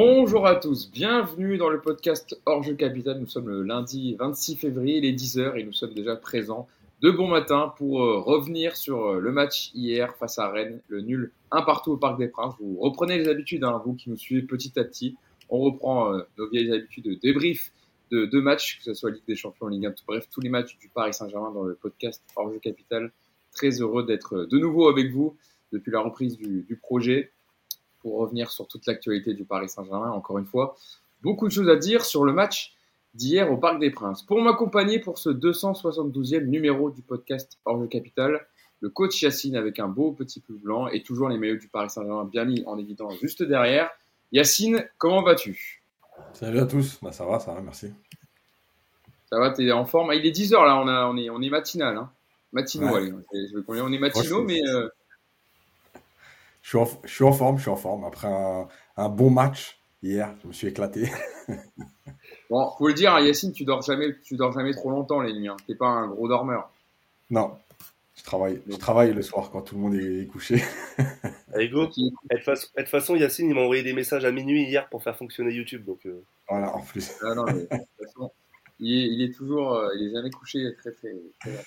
Bonjour à tous, bienvenue dans le podcast Jeu Capital. Nous sommes le lundi 26 février, il est 10h et nous sommes déjà présents de bon matin pour euh, revenir sur euh, le match hier face à Rennes, le nul un partout au Parc des Princes. Vous reprenez les habitudes, hein, vous qui nous suivez petit à petit. On reprend euh, nos vieilles habitudes de débrief de deux matchs, que ce soit Ligue des Champions, Ligue 1, bref, tous les matchs du Paris Saint-Germain dans le podcast Jeu Capital. Très heureux d'être de nouveau avec vous depuis la reprise du projet pour revenir sur toute l'actualité du Paris Saint-Germain, encore une fois. Beaucoup de choses à dire sur le match d'hier au Parc des Princes. Pour m'accompagner pour ce 272e numéro du podcast Hors Capital, le coach Yacine avec un beau petit pull blanc et toujours les maillots du Paris Saint-Germain bien mis en évidence juste derrière. Yacine, comment vas-tu? Salut à tous, bah, ça va, ça va, merci. Ça va, t'es en forme? Ah, Il est 10h là, on, a, on, est, on est matinal. Hein. Matinaux, allez. On est matinaux, mais... Euh, je suis, en, je suis, en, forme, je suis en forme. Après un, un bon match hier, je me suis éclaté. bon, faut le dire, hein, Yacine, tu dors jamais, tu dors jamais trop longtemps les nuits. Hein. T'es pas un gros dormeur. Non, je travaille, je travaille le soir quand tout le monde est couché. Allez go. De toute façon, Yacine, il m'a envoyé des messages à minuit hier pour faire fonctionner YouTube, donc. Euh. Voilà, en plus. Ah, non, mais, de toute façon, il, est, il est, toujours, euh, il est jamais couché très très très, très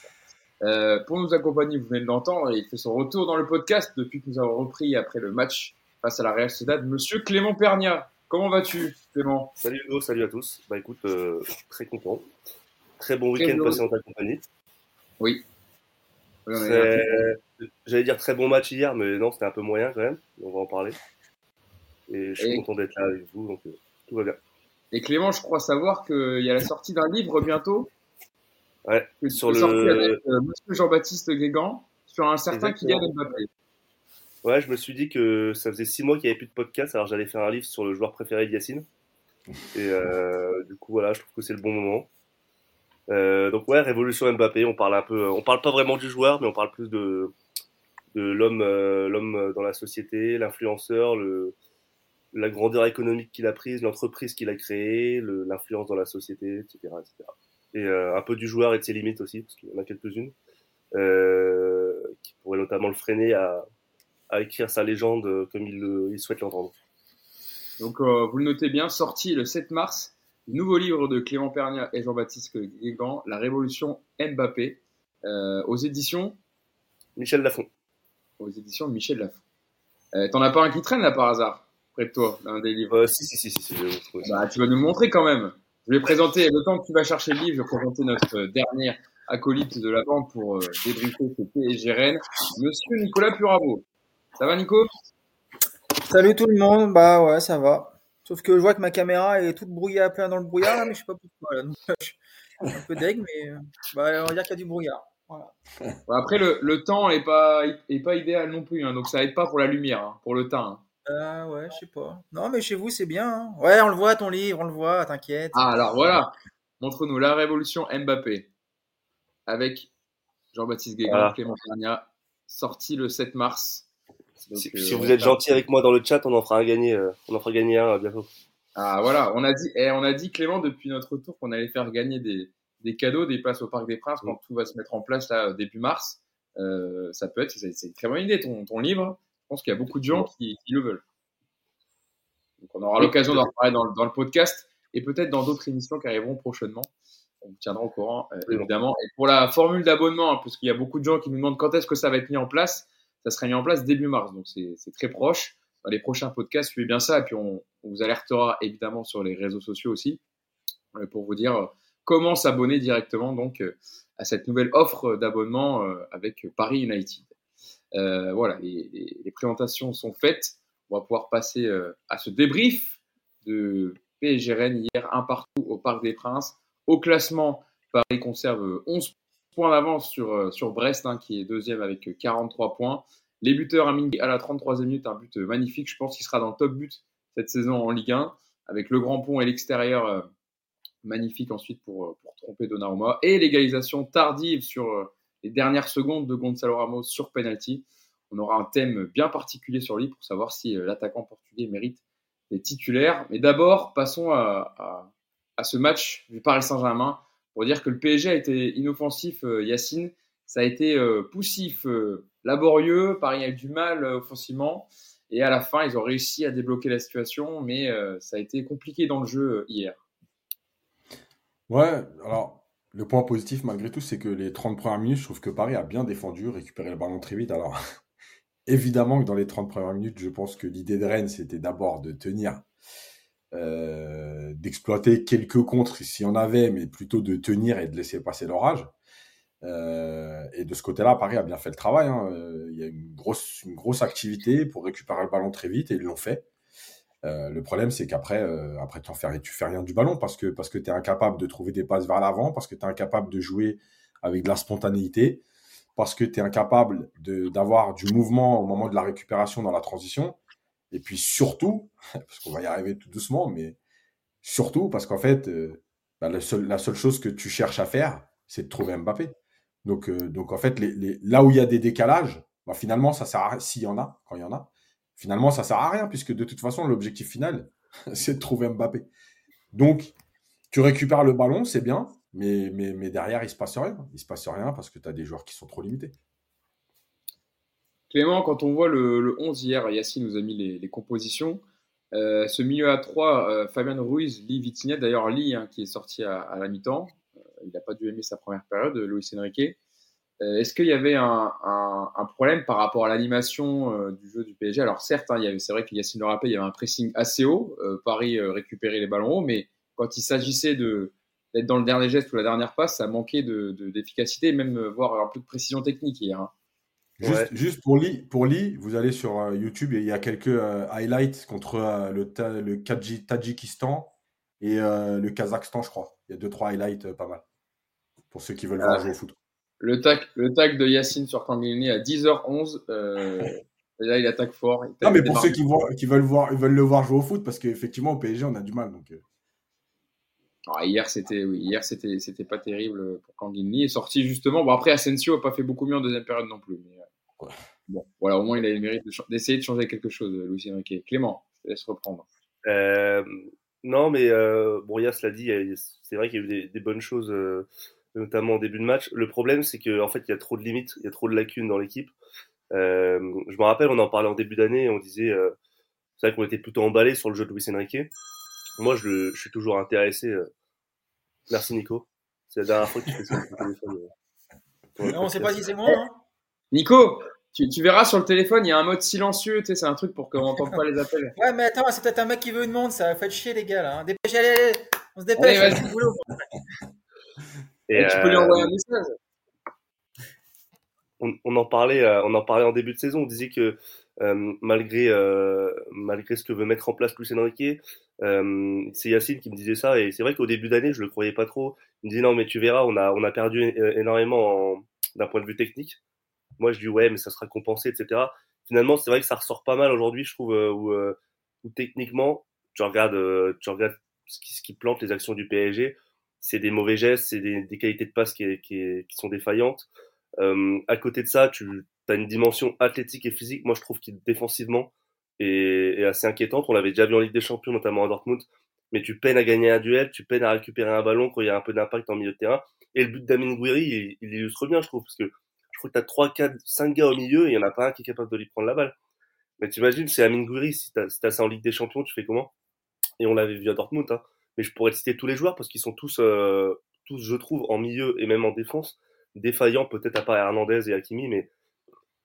euh, pour nous accompagner, vous venez de l'entendre, il fait son retour dans le podcast depuis que nous avons repris après le match face à la Real Sociedad. Monsieur Clément Pernia, comment vas-tu, Clément? Salut Hugo, salut à tous. Bah écoute, euh, très content. Très bon week-end passé en ta compagnie. Oui. J'allais dire très bon match hier, mais non, c'était un peu moyen quand même. On va en parler. Et je suis content d'être là avec vous, donc euh, tout va bien. Et Clément, je crois savoir qu'il y a la sortie d'un livre bientôt. Ouais, sur le. Avec, euh, Monsieur Jean-Baptiste Guégan sur un certain Kylian Mbappé. Ouais, je me suis dit que ça faisait six mois qu'il n'y avait plus de podcast, alors j'allais faire un livre sur le joueur préféré de Yacine. Et euh, du coup, voilà, je trouve que c'est le bon moment. Euh, donc ouais, révolution Mbappé. On parle un peu, on parle pas vraiment du joueur, mais on parle plus de de l'homme, euh, l'homme dans la société, l'influenceur, le la grandeur économique qu'il a prise, l'entreprise qu'il a créée, l'influence dans la société, etc., etc et euh, un peu du joueur et de ses limites aussi, parce qu'il y en a quelques-unes, euh, qui pourraient notamment le freiner à, à écrire sa légende comme il, le, il souhaite l'entendre. Donc, euh, vous le notez bien, sorti le 7 mars, nouveau livre de Clément Pernia et Jean-Baptiste Guégan, La Révolution Mbappé, euh, aux éditions Michel Lafon. Aux éditions de Michel Lafon. Euh, T'en as pas un qui traîne là par hasard, près de toi, un des livres euh, Si, si, si, si. si bah, tu vas nous montrer quand même. Je vais présenter, le temps que tu vas chercher le livre, je vais présenter notre euh, dernier acolyte de la banque pour euh, débriefer ce PSG Rennes, Monsieur Nicolas Puravo. Ça va Nico? Salut tout le monde, bah ouais ça va. Sauf que je vois que ma caméra est toute brouillée à plein dans le brouillard, mais je sais pas pourquoi. Là. Donc, je suis un peu deg, mais euh, bah, on va dire qu'il y a du brouillard. Voilà. Après, le, le temps est pas, est pas idéal non plus, hein, donc ça aide pas pour la lumière, hein, pour le teint. Hein. Ah ouais, je sais pas. Non, mais chez vous, c'est bien. Hein. Ouais, on le voit, ton livre, on le voit, t'inquiète. Ah, alors voilà. Montre-nous la révolution Mbappé. Avec Jean-Baptiste Guégan, Clément Pernia, sorti le 7 mars. si, euh, vous êtes gentil avec moi dans le chat, on en fera un gagner, euh, on en fera gagner un bientôt. Ah voilà, on a dit, eh, on a dit Clément depuis notre retour qu'on allait faire gagner des, des, cadeaux, des places au Parc des Princes quand tout va se mettre en place là début mars. Euh, ça peut être, c'est une très bonne idée ton, ton livre pense qu'il y a beaucoup de gens qui, le veulent. Donc on aura l'occasion d'en parler dans, le podcast et peut-être dans d'autres émissions qui arriveront prochainement. On vous tiendra au courant, euh, évidemment. Et pour la formule d'abonnement, hein, parce qu'il y a beaucoup de gens qui nous demandent quand est-ce que ça va être mis en place, ça sera mis en place début mars, donc c'est très proche. Dans les prochains podcasts, suivez bien ça, et puis on, vous alertera évidemment sur les réseaux sociaux aussi, euh, pour vous dire comment s'abonner directement donc euh, à cette nouvelle offre d'abonnement avec Paris United. Euh, voilà, les, les, présentations sont faites. On va pouvoir passer euh, à ce débrief de PSG Rennes hier, un partout au Parc des Princes. Au classement, Paris conserve 11 points d'avance sur, euh, sur Brest, hein, qui est deuxième avec 43 points. Les buteurs, à la 33e minute, un but magnifique. Je pense qu'il sera dans le top but cette saison en Ligue 1, avec le grand pont et l'extérieur magnifique ensuite pour, pour tromper Donnarumma. Et l'égalisation tardive sur les dernières secondes de Gonzalo Ramos sur penalty. On aura un thème bien particulier sur lui pour savoir si euh, l'attaquant portugais mérite les titulaires. Mais d'abord, passons à, ce match du Paris Saint-Germain pour dire que le PSG a été inoffensif, euh, Yacine. Ça a été euh, poussif, laborieux. Paris a eu du mal offensivement. Et à la fin, ils ont réussi à débloquer la situation, mais ça a été compliqué dans le jeu hier. Ouais, alors le point positif malgré tout, c'est que les 30 premières minutes, je trouve que Paris a bien défendu, récupéré le ballon très vite. Alors évidemment que dans les 30 premières minutes, je pense que l'idée de Rennes, c'était d'abord de tenir, euh, d'exploiter quelques contres s'il y en avait, mais plutôt de tenir et de laisser passer l'orage. Euh, et de ce côté-là, Paris a bien fait le travail. Hein. Euh, il y a une grosse, une grosse activité pour récupérer le ballon très vite et ils l'ont fait. Euh, le problème, c'est qu'après, euh, après, tu fais, tu fais rien du ballon parce que, parce que tu es incapable de trouver des passes vers l'avant, parce que tu es incapable de jouer avec de la spontanéité, parce que tu es incapable d'avoir du mouvement au moment de la récupération dans la transition. Et puis surtout, parce qu'on va y arriver tout doucement, mais surtout parce qu'en fait, euh, bah, la, seule, la seule chose que tu cherches à faire, c'est de trouver Mbappé. Donc, donc en fait, là où il y a des décalages, bah, finalement, ça sert à s'il y en a, quand il y en a, finalement, ça sert à rien, puisque de toute façon, l'objectif final, c'est de trouver Mbappé. Donc, tu récupères le ballon, c'est bien, mais, mais, derrière, il se passe rien. Il se passe rien parce que tu as des joueurs qui sont trop limités. Clément, quand on voit le, 11 hier, Yacine nous a mis les, compositions. Euh, ce milieu à 3, euh, Fabien Ruiz, Lee Vitinha, d'ailleurs Lee hein, qui est sorti à, la mi-temps, euh, il n'a pas dû aimer sa première période, Luis Enrique. Euh, est-ce qu'il y avait un, problème par rapport à l'animation euh, du jeu du PSG Alors certes, hein, c'est vrai qu'il Yacine le rappelle, il y avait un pressing assez haut. Euh, Paris récupérait les ballons hauts, mais quand il s'agissait d'être dans le dernier geste ou la dernière passe, ça manquait d'efficacité, de, même voire un peu de précision technique hier. Hein. Juste, pour Lee, pour vous allez sur YouTube et il y a quelques highlights contre le, le Tadjikistan et le Kazakhstan, je crois. Il y a deux trois highlights pas mal pour ceux qui veulent voir jouer au foot. Le tag, le tag de Yacine sur Kanglini à 10h11. Euh, là, il attaque fort. non, mais pour ceux qui, qui, veulent voir, veulent le voir jouer au foot, parce qu'effectivement, au PSG, on a du mal. Donc... Euh. Ah, hier, c'était oui, hier c'était c'était pas terrible pour Kanglini. Il est sorti justement. Bon, après, Asensio n'a pas fait beaucoup mieux en deuxième période non plus. Euh, bon, voilà, au moins, il a le mérite d'essayer de, changer quelque chose, Louis Enrique. Clément, je te laisse reprendre. non, mais bon, Yass l'a dit, c'est vrai qu'il y a eu des, des bonnes choses notamment en début de match. Le problème, c'est qu'en en fait, il y a trop de limites, il y a trop de lacunes dans l'équipe. Euh, je me rappelle, on en parlait en début d'année, on disait, euh, c'est vrai qu'on était plutôt emballé sur le jeu de Luis Enrique. Moi, je, je suis toujours intéressé. Euh... Merci Nico. C'est la dernière fois que tu fais ça sur le téléphone. Euh, non, on sait pas si c'est moi. Hein Nico, tu, tu, verras sur le téléphone, il y a un mode silencieux, tu sais, c'est un truc pour qu'on n'entende pas les appels. Ouais, mais attends, c'est peut-être un mec qui veut une montre, ça va chier les gars là. Hein. Dépêchez, allez, allez, on se dépêche. Allez, boulot. Et, tu peux lui envoyer un euh, message. On, en parlait, euh, on en parlait en début de saison. On disait que euh, malgré malgré ce que veut mettre en place Luis Enrique, c'est Yacine qui me disait ça. Et c'est vrai qu'au début d'année, je le croyais pas trop. Il me disait non, mais tu verras, on a on a perdu énormément d'un point de vue technique. Moi, je dis ouais, mais ça sera compensé, etc. Finalement, c'est vrai que ça ressort pas mal aujourd'hui, je trouve, où, où, techniquement, tu regardes, tu regardes ce qui, ce qui plante les actions du PSG c'est des mauvais gestes, c'est des, des, qualités de passe qui, qui, qui sont défaillantes. Euh, à côté de ça, tu as une dimension athlétique et physique, moi je trouve qu'il défensivement est, est, assez inquiétante. On l'avait déjà vu en Ligue des Champions, notamment à Dortmund, mais tu peines à gagner un duel, tu peines à récupérer un ballon quand il y a un peu d'impact en milieu de terrain. Et le but d'Amin Gouiri, il, il, illustre bien, je trouve, parce que je crois que tu as 3, 4, 5 gars au milieu et il n'y en a pas un qui est capable de lui prendre la balle. Mais tu imagines, c'est Amin Gouiri, si tu as, si ça en Ligue des Champions, tu fais comment? Et on l'avait vu à Dortmund, hein mais je pourrais citer tous les joueurs parce qu'ils sont tous, euh, tous, je trouve, en milieu et même en défense, défaillants peut-être à part Hernandez et Hakimi, mais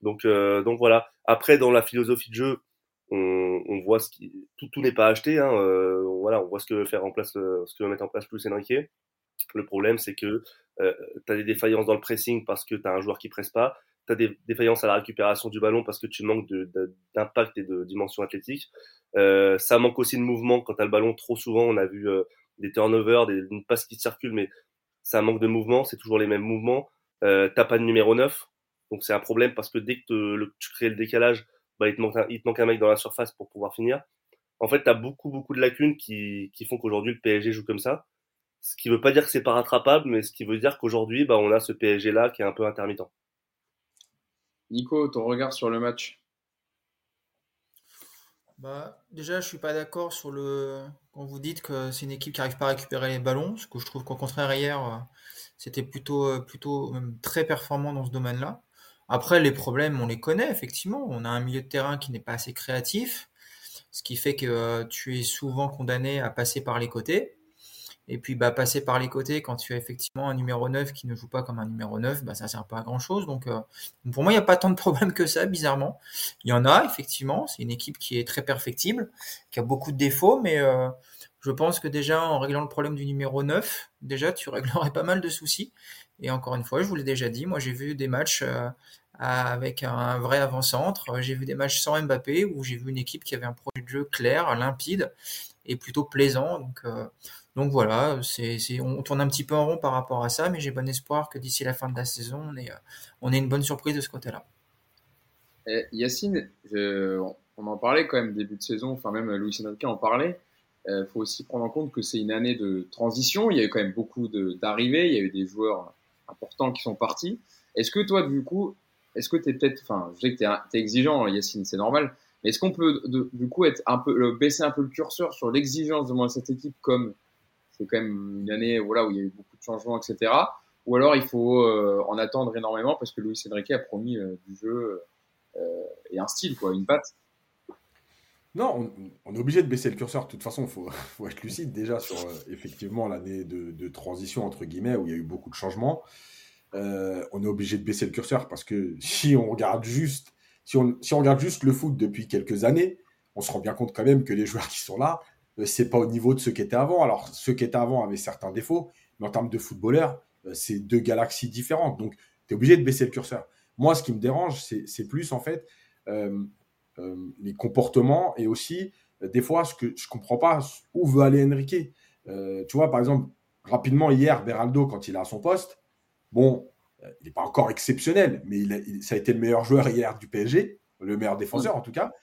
donc, euh, donc voilà. Après, dans la philosophie de jeu, on, on voit ce qui, tout, tout n'est pas acheté. Hein, euh, voilà, on voit ce que veut faire en place, euh, ce que mettre en place plus Enrique. Le problème, c'est que euh, tu as des défaillances dans le pressing parce que tu as un joueur qui presse pas. Tu as des défaillances à la récupération du ballon parce que tu manques d'impact et de dimension athlétique. Euh, ça manque aussi de mouvement quand tu as le ballon. Trop souvent, on a vu euh, des turnovers, des, une passe qui circule, mais ça manque de mouvement. C'est toujours les mêmes mouvements. Euh, t'as pas de numéro 9. Donc c'est un problème parce que dès que tu crées le décalage, bah, il, te manque un, mec dans la surface pour pouvoir finir. En fait, tu as beaucoup, beaucoup de lacunes qui, qui font qu'aujourd'hui le PSG joue comme ça. Ce qui veut pas dire que c'est pas rattrapable, mais ce qui veut dire qu'aujourd'hui, bah, on a ce PSG là qui est un peu intermittent. Nico, ton regard sur le match? Bah, déjà, je suis pas d'accord sur le quand vous dites que c'est une équipe qui arrive pas à récupérer les ballons, parce que je trouve qu'au contraire hier, euh, c'était plutôt euh, plutôt très performant dans ce domaine-là. Après, les problèmes, on les connaît, effectivement. On a un milieu de terrain qui n'est pas assez créatif, ce qui fait que euh, tu es souvent condamné à passer par les côtés. Et puis, bah, passer par les côtés quand tu as effectivement un numéro 9 qui ne joue pas comme un numéro 9, bah, ça sert pas à grand chose. Donc, euh, pour moi, il n'y a pas tant de problèmes que ça, bizarrement. Il y en a, effectivement. C'est une équipe qui est très perfectible, qui a beaucoup de défauts, mais euh, je pense que déjà, en réglant le problème du numéro 9, déjà, tu réglerais pas mal de soucis. Et encore une fois, je vous l'ai déjà dit, moi, j'ai vu des matchs euh, avec un vrai avant-centre. J'ai vu des matchs sans Mbappé où j'ai vu une équipe qui avait un projet de jeu clair, limpide et plutôt plaisant. Donc, donc voilà, c'est, on tourne un petit peu en rond par rapport à ça, mais j'ai bon espoir que d'ici la fin de la saison, on ait, on ait une bonne surprise de ce côté-là. Yacine, on en parlait quand même début de saison, enfin même Louis Enrique en parlait. Il euh, faut aussi prendre en compte que c'est une année de transition. Il y a eu quand même beaucoup d'arrivées, il y a eu des joueurs importants qui sont partis. Est-ce que toi, du coup, est-ce que tu es peut-être, enfin, je sais que tu es, exigeant, Yacine, c'est normal, mais est-ce qu'on peut du coup être un peu, baisser un peu le curseur sur l'exigence de cette équipe comme c'est quand même une année où il y a eu beaucoup de changements, etc. Ou alors il faut euh, en attendre énormément parce que Luis Enrique a promis euh, du jeu euh, et un style, une patte. Non, on, est obligé de baisser le curseur. De toute façon, il faut, être lucide déjà sur effectivement l'année de, transition, entre guillemets, où il y a eu beaucoup de changements. on est obligé de baisser le curseur parce que si on regarde juste, si on, regarde juste le foot depuis quelques années, on se rend bien compte quand même que les joueurs qui sont là, c'est pas au niveau de ceux qui étaient avant. Alors, ceux qui étaient avant avaient certains défauts, mais en termes de footballeurs, euh, c'est deux galaxies différentes. Donc, tu es obligé de baisser le curseur. Moi, ce qui me dérange, c'est plus en fait euh, les comportements et aussi des fois ce que je comprends pas où veut aller Enrique. tu vois, par exemple, rapidement hier, Beraldo, quand il est à son poste, bon, il n'est pas encore exceptionnel, mais il ça a été le meilleur joueur hier du PSG, le meilleur défenseur en tout cas.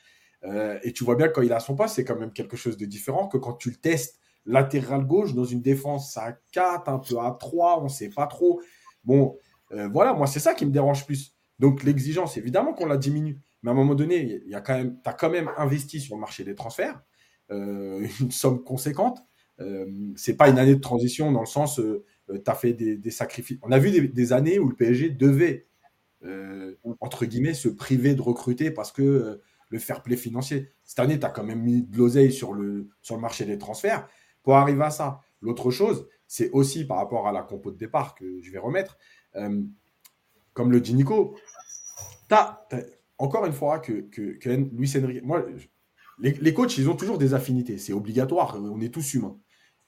Euh, et tu vois bien quand il a son poste, c'est quand même quelque chose de différent que quand tu le testes latéral gauche dans une défense à 4, un peu à 3, on ne sait pas trop. Bon, euh, voilà, moi, c'est ça qui me dérange plus. Donc, l'exigence, évidemment qu'on la diminue. Mais à un moment donné, tu as quand même investi sur le marché des transferts, euh, une somme conséquente. C'est pas une année de transition dans le sens, tu as fait des, sacrifices. On a vu des, années où le PSG devait, entre guillemets, se priver de recruter parce que le fair play financier. Cette année, tu as quand même mis de l'oseille sur le, sur le marché des transferts pour arriver à ça. L'autre chose, c'est aussi par rapport à la compo de départ que je vais remettre. Euh, comme le dit Nico, tu as, encore une fois que, que, que Luis. Moi, les, les, coachs, ils ont toujours des affinités. C'est obligatoire. On est tous humains.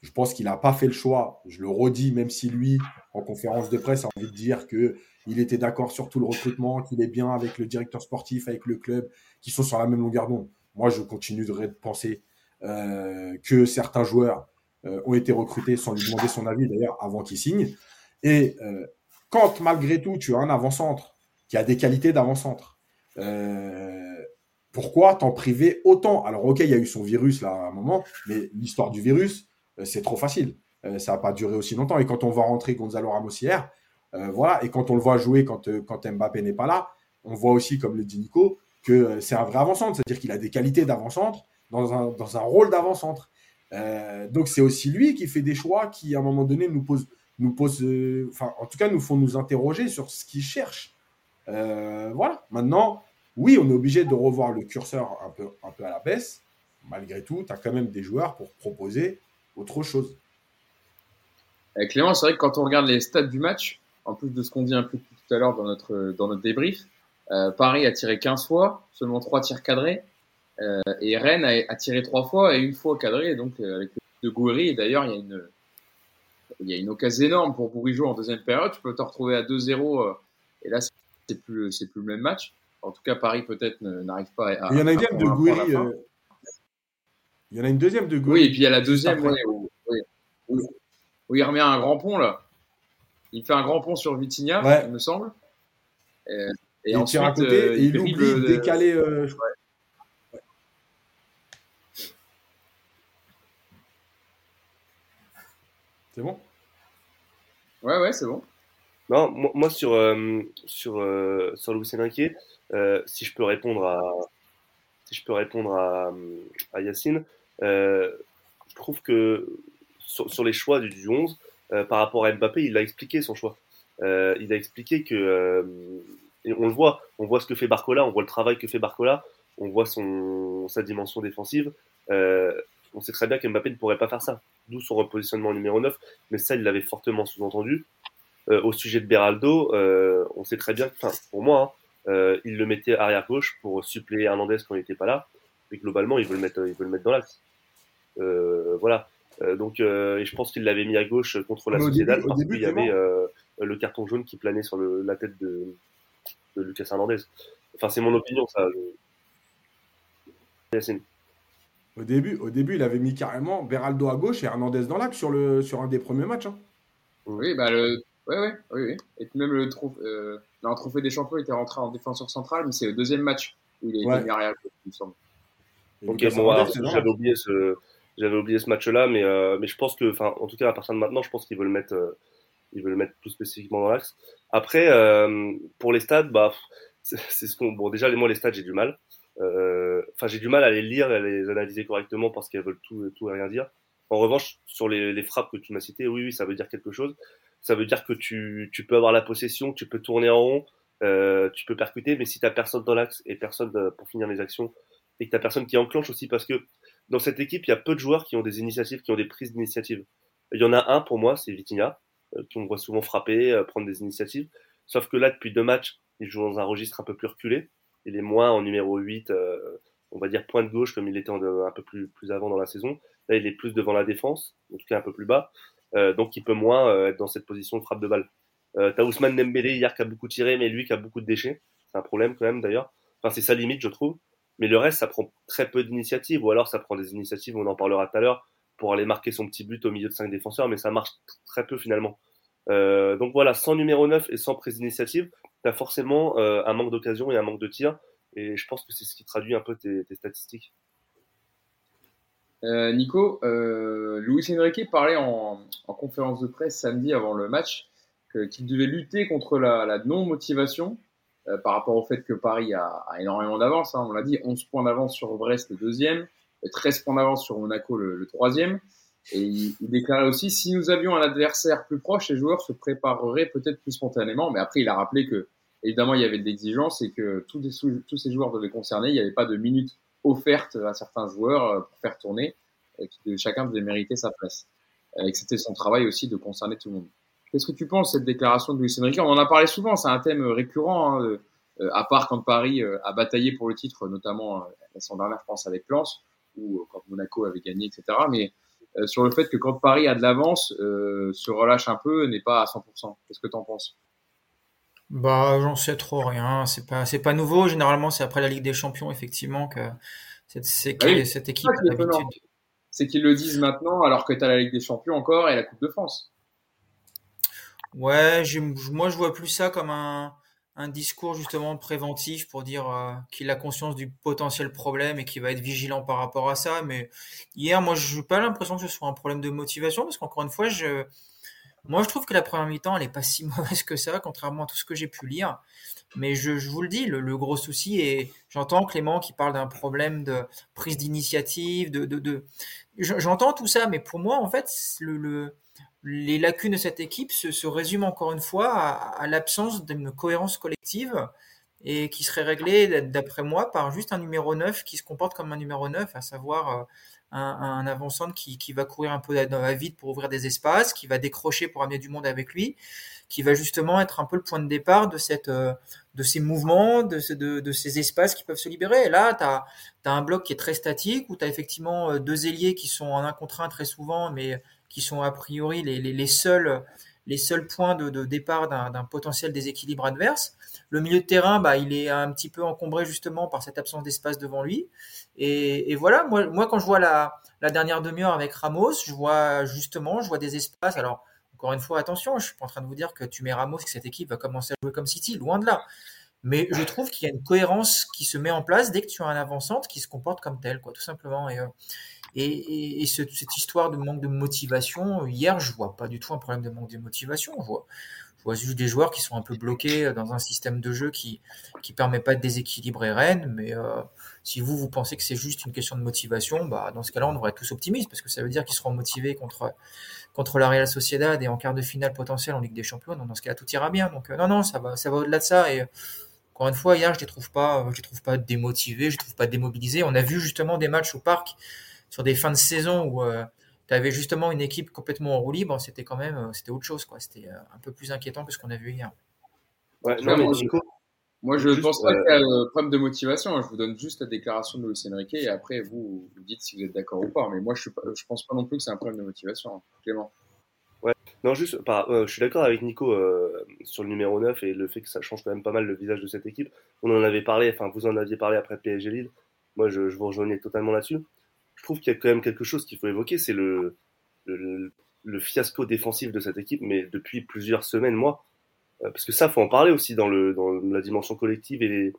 Je pense qu'il n'a pas fait le choix. Je le redis, même si lui, en conférence de presse, a envie de dire qu'il était d'accord sur tout le recrutement, qu'il est bien avec le directeur sportif, avec le club, qu'ils sont sur la même longueur d'onde. Moi, je continuerai de penser euh, que certains joueurs euh, ont été recrutés sans lui demander son avis, d'ailleurs, avant qu'il signe. Et euh, quand, malgré tout, tu as un avant-centre qui a des qualités d'avant-centre, pourquoi t'en priver autant? Alors, ok, il y a eu son virus là à un moment, mais l'histoire du virus, c'est trop facile. Euh, ça n'a pas duré aussi longtemps. Et quand on voit rentrer Gonzalo Ramos hier, euh, voilà, et quand on le voit jouer quand, quand Mbappé n'est pas là, on voit aussi, comme le dit Nico, que c'est un vrai avant-centre, c'est-à-dire qu'il a des qualités d'avant-centre dans un, dans un rôle d'avant-centre. donc c'est aussi lui qui fait des choix qui, à un moment donné, nous posent, nous pose, en tout cas, nous font nous interroger sur ce qu'il cherche. voilà. Maintenant, oui, on est obligé de revoir le curseur un peu, un peu à la baisse. Malgré tout, tu as quand même des joueurs pour proposer autre chose. Avec Clément, c'est vrai que quand on regarde les stats du match, en plus de ce qu'on dit un peu tout à l'heure dans notre, dans notre débrief, euh, Paris a tiré 15 fois, seulement 3 tirs cadrés, euh, et Rennes a, tiré 3 fois et une fois cadré, donc euh, avec de Gouiri, et d'ailleurs il y a une il y a une occasion énorme pour Bourigeau en deuxième période, tu peux te retrouver à 2-0, et là c'est plus, c'est plus le même match. En tout cas, Paris peut-être n'arrive pas à. Il y en a une de Gouiri, il y en a une deuxième de Oui, et puis il y a la deuxième où, il remet un grand pont là. Il fait un grand pont sur Vitinha, il me semble. Et, et, ensuite, à côté, euh, il, oublie de décaler. Euh, c'est bon? Ouais, ouais, c'est bon. Non, moi, sur, euh, sur, sur Louis Enrique, si je peux répondre à, si je peux répondre à, à Yacine, euh, je trouve que sur, les choix du, du 11, euh, par rapport à Mbappé, il a expliqué son choix. Euh, il a expliqué que Et on le voit, on voit ce que fait Barcola, on voit le travail que fait Barcola, on voit son, sa dimension défensive. Euh, on sait très bien qu'Mbappé ne pourrait pas faire ça, d'où son repositionnement numéro 9, mais ça, il l'avait fortement sous-entendu. Euh, au sujet de Beraldo, euh, on sait très bien, enfin, pour moi, hein, euh, il le mettait arrière-gauche pour suppléer Hernandez quand il n'était pas là, et globalement, il veut le mettre, il veut le mettre dans l'axe. Euh, voilà. Euh, donc, et je pense qu'il l'avait mis à gauche contre la Sociedad parce qu'il y avait le carton jaune qui planait sur le, la tête de, de Lucas Hernandez. Enfin, c'est mon opinion, ça. Yacine. Au début, au début, il avait mis carrément Beraldo à gauche et Hernandez dans l'axe sur, le, sur un des premiers matchs. Hein. Oui, bah le, ouais, ouais, oui, oui. Et puis même le trophée, euh, le trophée des champions, il était rentré en défenseur central, mais c'est le deuxième match où il a Ouais. été mis arrière, il me semble. Ok, bon, j'avais oublié ce, j'avais oublié ce match-là, mais, euh, mais je pense que, enfin, en tout cas, à partir de maintenant, je pense qu'ils veulent le mettre, euh, ils veulent le mettre plus spécifiquement dans l'axe. Après, euh, pour les stades, bah, c'est ce qu'on, bon, déjà, moi, les stades, j'ai du mal. Euh, Enfin, j'ai du mal à les lire à les analyser correctement parce qu'elles veulent tout, tout et rien dire. En revanche, sur les, les frappes que tu m'as citées, oui, oui, ça veut dire quelque chose. Ça veut dire que tu, tu peux avoir la possession, tu peux tourner en rond, euh, tu peux percuter, mais si t'as personne dans l'axe et personne euh, pour finir les actions, et que t'as personne qui enclenche aussi, parce que dans cette équipe, il y a peu de joueurs qui ont des initiatives, qui ont des prises d'initiative. Il y en a un pour moi, c'est Vitinha, euh, qu'on voit souvent frapper, euh, prendre des initiatives. Sauf que là, depuis deux matchs, il joue dans un registre un peu plus reculé. Il est moins en numéro 8, euh, on va dire pointe gauche, comme il était un peu plus, plus avant dans la saison. Là, il est plus devant la défense, en tout cas un peu plus bas. Donc, il peut moins être dans cette position de frappe de balle. Euh, T'as Ousmane Dembélé hier qui a beaucoup tiré, mais lui qui a beaucoup de déchets. C'est un problème quand même d'ailleurs. Enfin, c'est sa limite, je trouve. Mais le reste, ça prend très peu d'initiatives, ou alors ça prend des initiatives, on en parlera tout à l'heure, pour aller marquer son petit but au milieu de cinq défenseurs, mais ça marche très peu finalement. Euh, donc voilà, sans numéro 9 et sans prise d'initiative, tu forcément euh, un manque d'occasion et un manque de tir, et je pense que c'est ce qui traduit un peu tes, statistiques. Euh, Nico, Luis Enrique parlait en, en conférence de presse samedi avant le match qu'il devait lutter contre la, la non-motivation euh, par rapport au fait que Paris a, a énormément d'avance. hein. on l'a dit, 11 points d'avance sur Brest, le deuxième, et 13 points d'avance sur Monaco, le, le troisième. Et il, il déclarait aussi, si nous avions un adversaire plus proche, les joueurs se prépareraient peut-être plus spontanément. Mais après, il a rappelé que, évidemment, il y avait de l'exigence et que tous, sou- tous ces joueurs devaient concerner. Il n'y avait pas de minutes offertes à certains joueurs euh, pour faire tourner que chacun devait mériter sa place. Et que c'était son travail aussi de concerner tout le monde. Qu'est-ce que tu penses de cette déclaration de Luis Enrique? On en a parlé souvent, c'est un thème récurrent, hein, euh, euh, à part quand Paris euh, a bataillé pour le titre, notamment euh, la saison dernière, je pense, avec Lens, ou euh, quand Monaco avait gagné, etc. Mais euh, sur le fait que quand Paris a de l'avance, euh, se relâche un peu, n'est pas à 100%. Qu'est-ce que tu en penses? Bah, j'en sais trop rien. C'est pas, c'est pas nouveau. Généralement, c'est après la Ligue des Champions, effectivement, que cette, c'est- Ah oui, cette équipe a l'habitude. C'est qu'ils le disent maintenant, alors que tu as la Ligue des Champions encore et la Coupe de France. Ouais, moi, je vois plus ça comme un, un discours justement préventif pour dire euh, qu'il a conscience du potentiel problème et qu'il va être vigilant par rapport à ça. Mais hier, moi, je n'ai pas l'impression que ce soit un problème de motivation parce qu'encore une fois, je, moi, je trouve que la première mi-temps, elle est pas si mauvaise que ça, contrairement à tout ce que j'ai pu lire. Mais je, vous le dis, le, gros souci est, j'entends Clément qui parle d'un problème de prise d'initiative, de, de, de, je- j'entends tout ça, mais pour moi, en fait, le, le, les lacunes de cette équipe se, se résument encore une fois à, à l'absence d'une cohérence collective et qui serait réglée, d'après moi, par juste un numéro 9 qui se comporte comme un numéro 9, à savoir euh, un, un avançant qui, va courir un peu à, à vide pour ouvrir des espaces, qui va décrocher pour amener du monde avec lui, qui va justement être un peu le point de départ de, euh, ces mouvements, de, ce- de, de ces espaces qui peuvent se libérer. Et là, tu as, un bloc qui est très statique, où tu as effectivement euh, deux ailiers qui sont en un contre un très souvent, mais qui sont a priori les, seuls, les seuls points de, départ d'un d'un potentiel déséquilibre adverse. Le milieu de terrain, bah, il est un petit peu encombré justement par cette absence d'espace devant lui. Et, voilà, moi, quand je vois la, dernière demi-heure avec Ramos, je vois justement, je vois des espaces. Alors, encore une fois, attention, je suis pas en train de vous dire que tu mets Ramos, que cette équipe va commencer à jouer comme City, loin de là. Mais je trouve qu'il y a une cohérence qui se met en place dès que tu as un avancante qui se comporte comme tel, quoi, tout simplement. Et, euh, et, et, et ce, cette histoire de manque de motivation, hier, je vois pas du tout un problème de manque de motivation. Je vois, je vois juste des joueurs qui sont un peu bloqués dans un système de jeu qui qui permet pas de déséquilibrer Rennes. Mais euh, si vous vous pensez que c'est juste une question de motivation, bah dans ce cas-là, on devrait être tous optimistes parce que ça veut dire qu'ils seront motivés contre contre la Real Sociedad et en quart de finale potentielle en Ligue des Champions. Donc dans ce cas-là, tout ira bien. Donc euh, non, non, ça va, ça va au-delà de ça et Encore une fois, hier, je les trouve pas, je les trouve pas démotivés, je les trouve pas démobilisés. On a vu justement des matchs au parc sur des fins de saison où euh, tu avais justement une équipe complètement en roue libre. C'était quand même, euh, c'était autre chose, quoi. C'était euh, un peu plus inquiétant que ce qu'on a vu hier. Ouais, non, mais Nico, Moi, je Juste, pense pas euh, qu'il y a un problème de motivation. hein. Je vous donne juste la déclaration de Luis Enrique et après, vous, vous dites si vous êtes d'accord ou pas. Mais moi, je suis pas, je pense pas non plus que c'est un problème de motivation, hein, Clément. Non, juste, par- euh, je suis d'accord avec Nico euh, sur le numéro 9 et le fait que ça change quand même pas mal le visage de cette équipe. On en avait parlé, enfin, vous en aviez parlé après PSG Lille. Moi, je, je vous rejoignais totalement là-dessus. Je trouve qu'il y a quand même quelque chose qu'il faut évoquer, c'est le, le, le fiasco défensif de cette équipe, mais depuis plusieurs semaines, mois. Euh, parce que ça, faut en parler aussi dans, le, dans la dimension collective et les,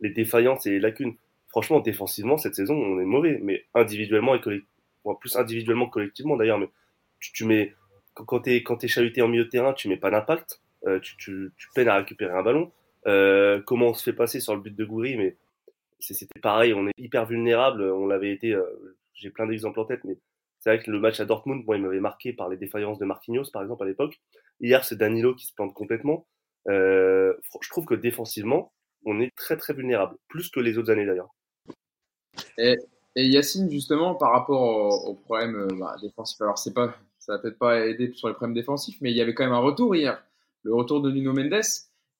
les défaillances et les lacunes. Franchement, défensivement, cette saison, on est mauvais, mais individuellement et collectivement, plus individuellement que collectivement d'ailleurs, mais tu, tu mets, quand, t'es, quand t'es chahuté en milieu de terrain, tu mets pas d'impact, euh, tu, tu, tu peines à récupérer un ballon. Euh, comment on se fait passer sur le but de Goury, mais c'était pareil, on est hyper vulnérable, on l'avait été, euh, j'ai plein d'exemples en tête, mais c'est vrai que le match à Dortmund, moi, il m'avait marqué par les défaillances de Marquinhos, par exemple, à l'époque. Hier, c'est Danilo qui se plante complètement. Euh, je trouve que défensivement, on est très très vulnérable, plus que les autres années d'ailleurs. Et, et Yacine, justement, par rapport au, au problème euh, bah, défensif, alors c'est pas, ça va peut-être pas aider sur les problèmes défensifs, mais il y avait quand même un retour hier. Le retour de Nuno Mendes,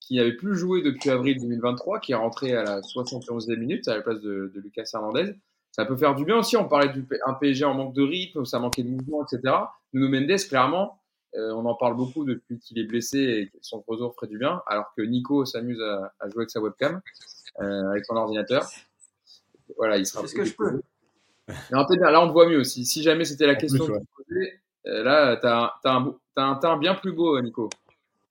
qui n'avait plus joué depuis avril 2023, qui est rentré à la 71e minute à la place de, de Lucas Hernandez. Ça peut faire du bien aussi. On parlait d'un PSG en manque de rythme, ça manquait de mouvement, etc. Nuno Mendes, clairement, euh, on en parle beaucoup depuis qu'il est blessé et que son retour ferait du bien, alors que Nico s'amuse à, à jouer avec sa webcam, euh, avec son ordinateur. Voilà, il sera. C'est ce que je peux. Non, peut-être bien. Là, on te voit mieux. Si, si jamais c'était la En question plus, que tu posais, euh, là, t'as un, t'as un, beau- t'as un teint bien plus beau, Nico.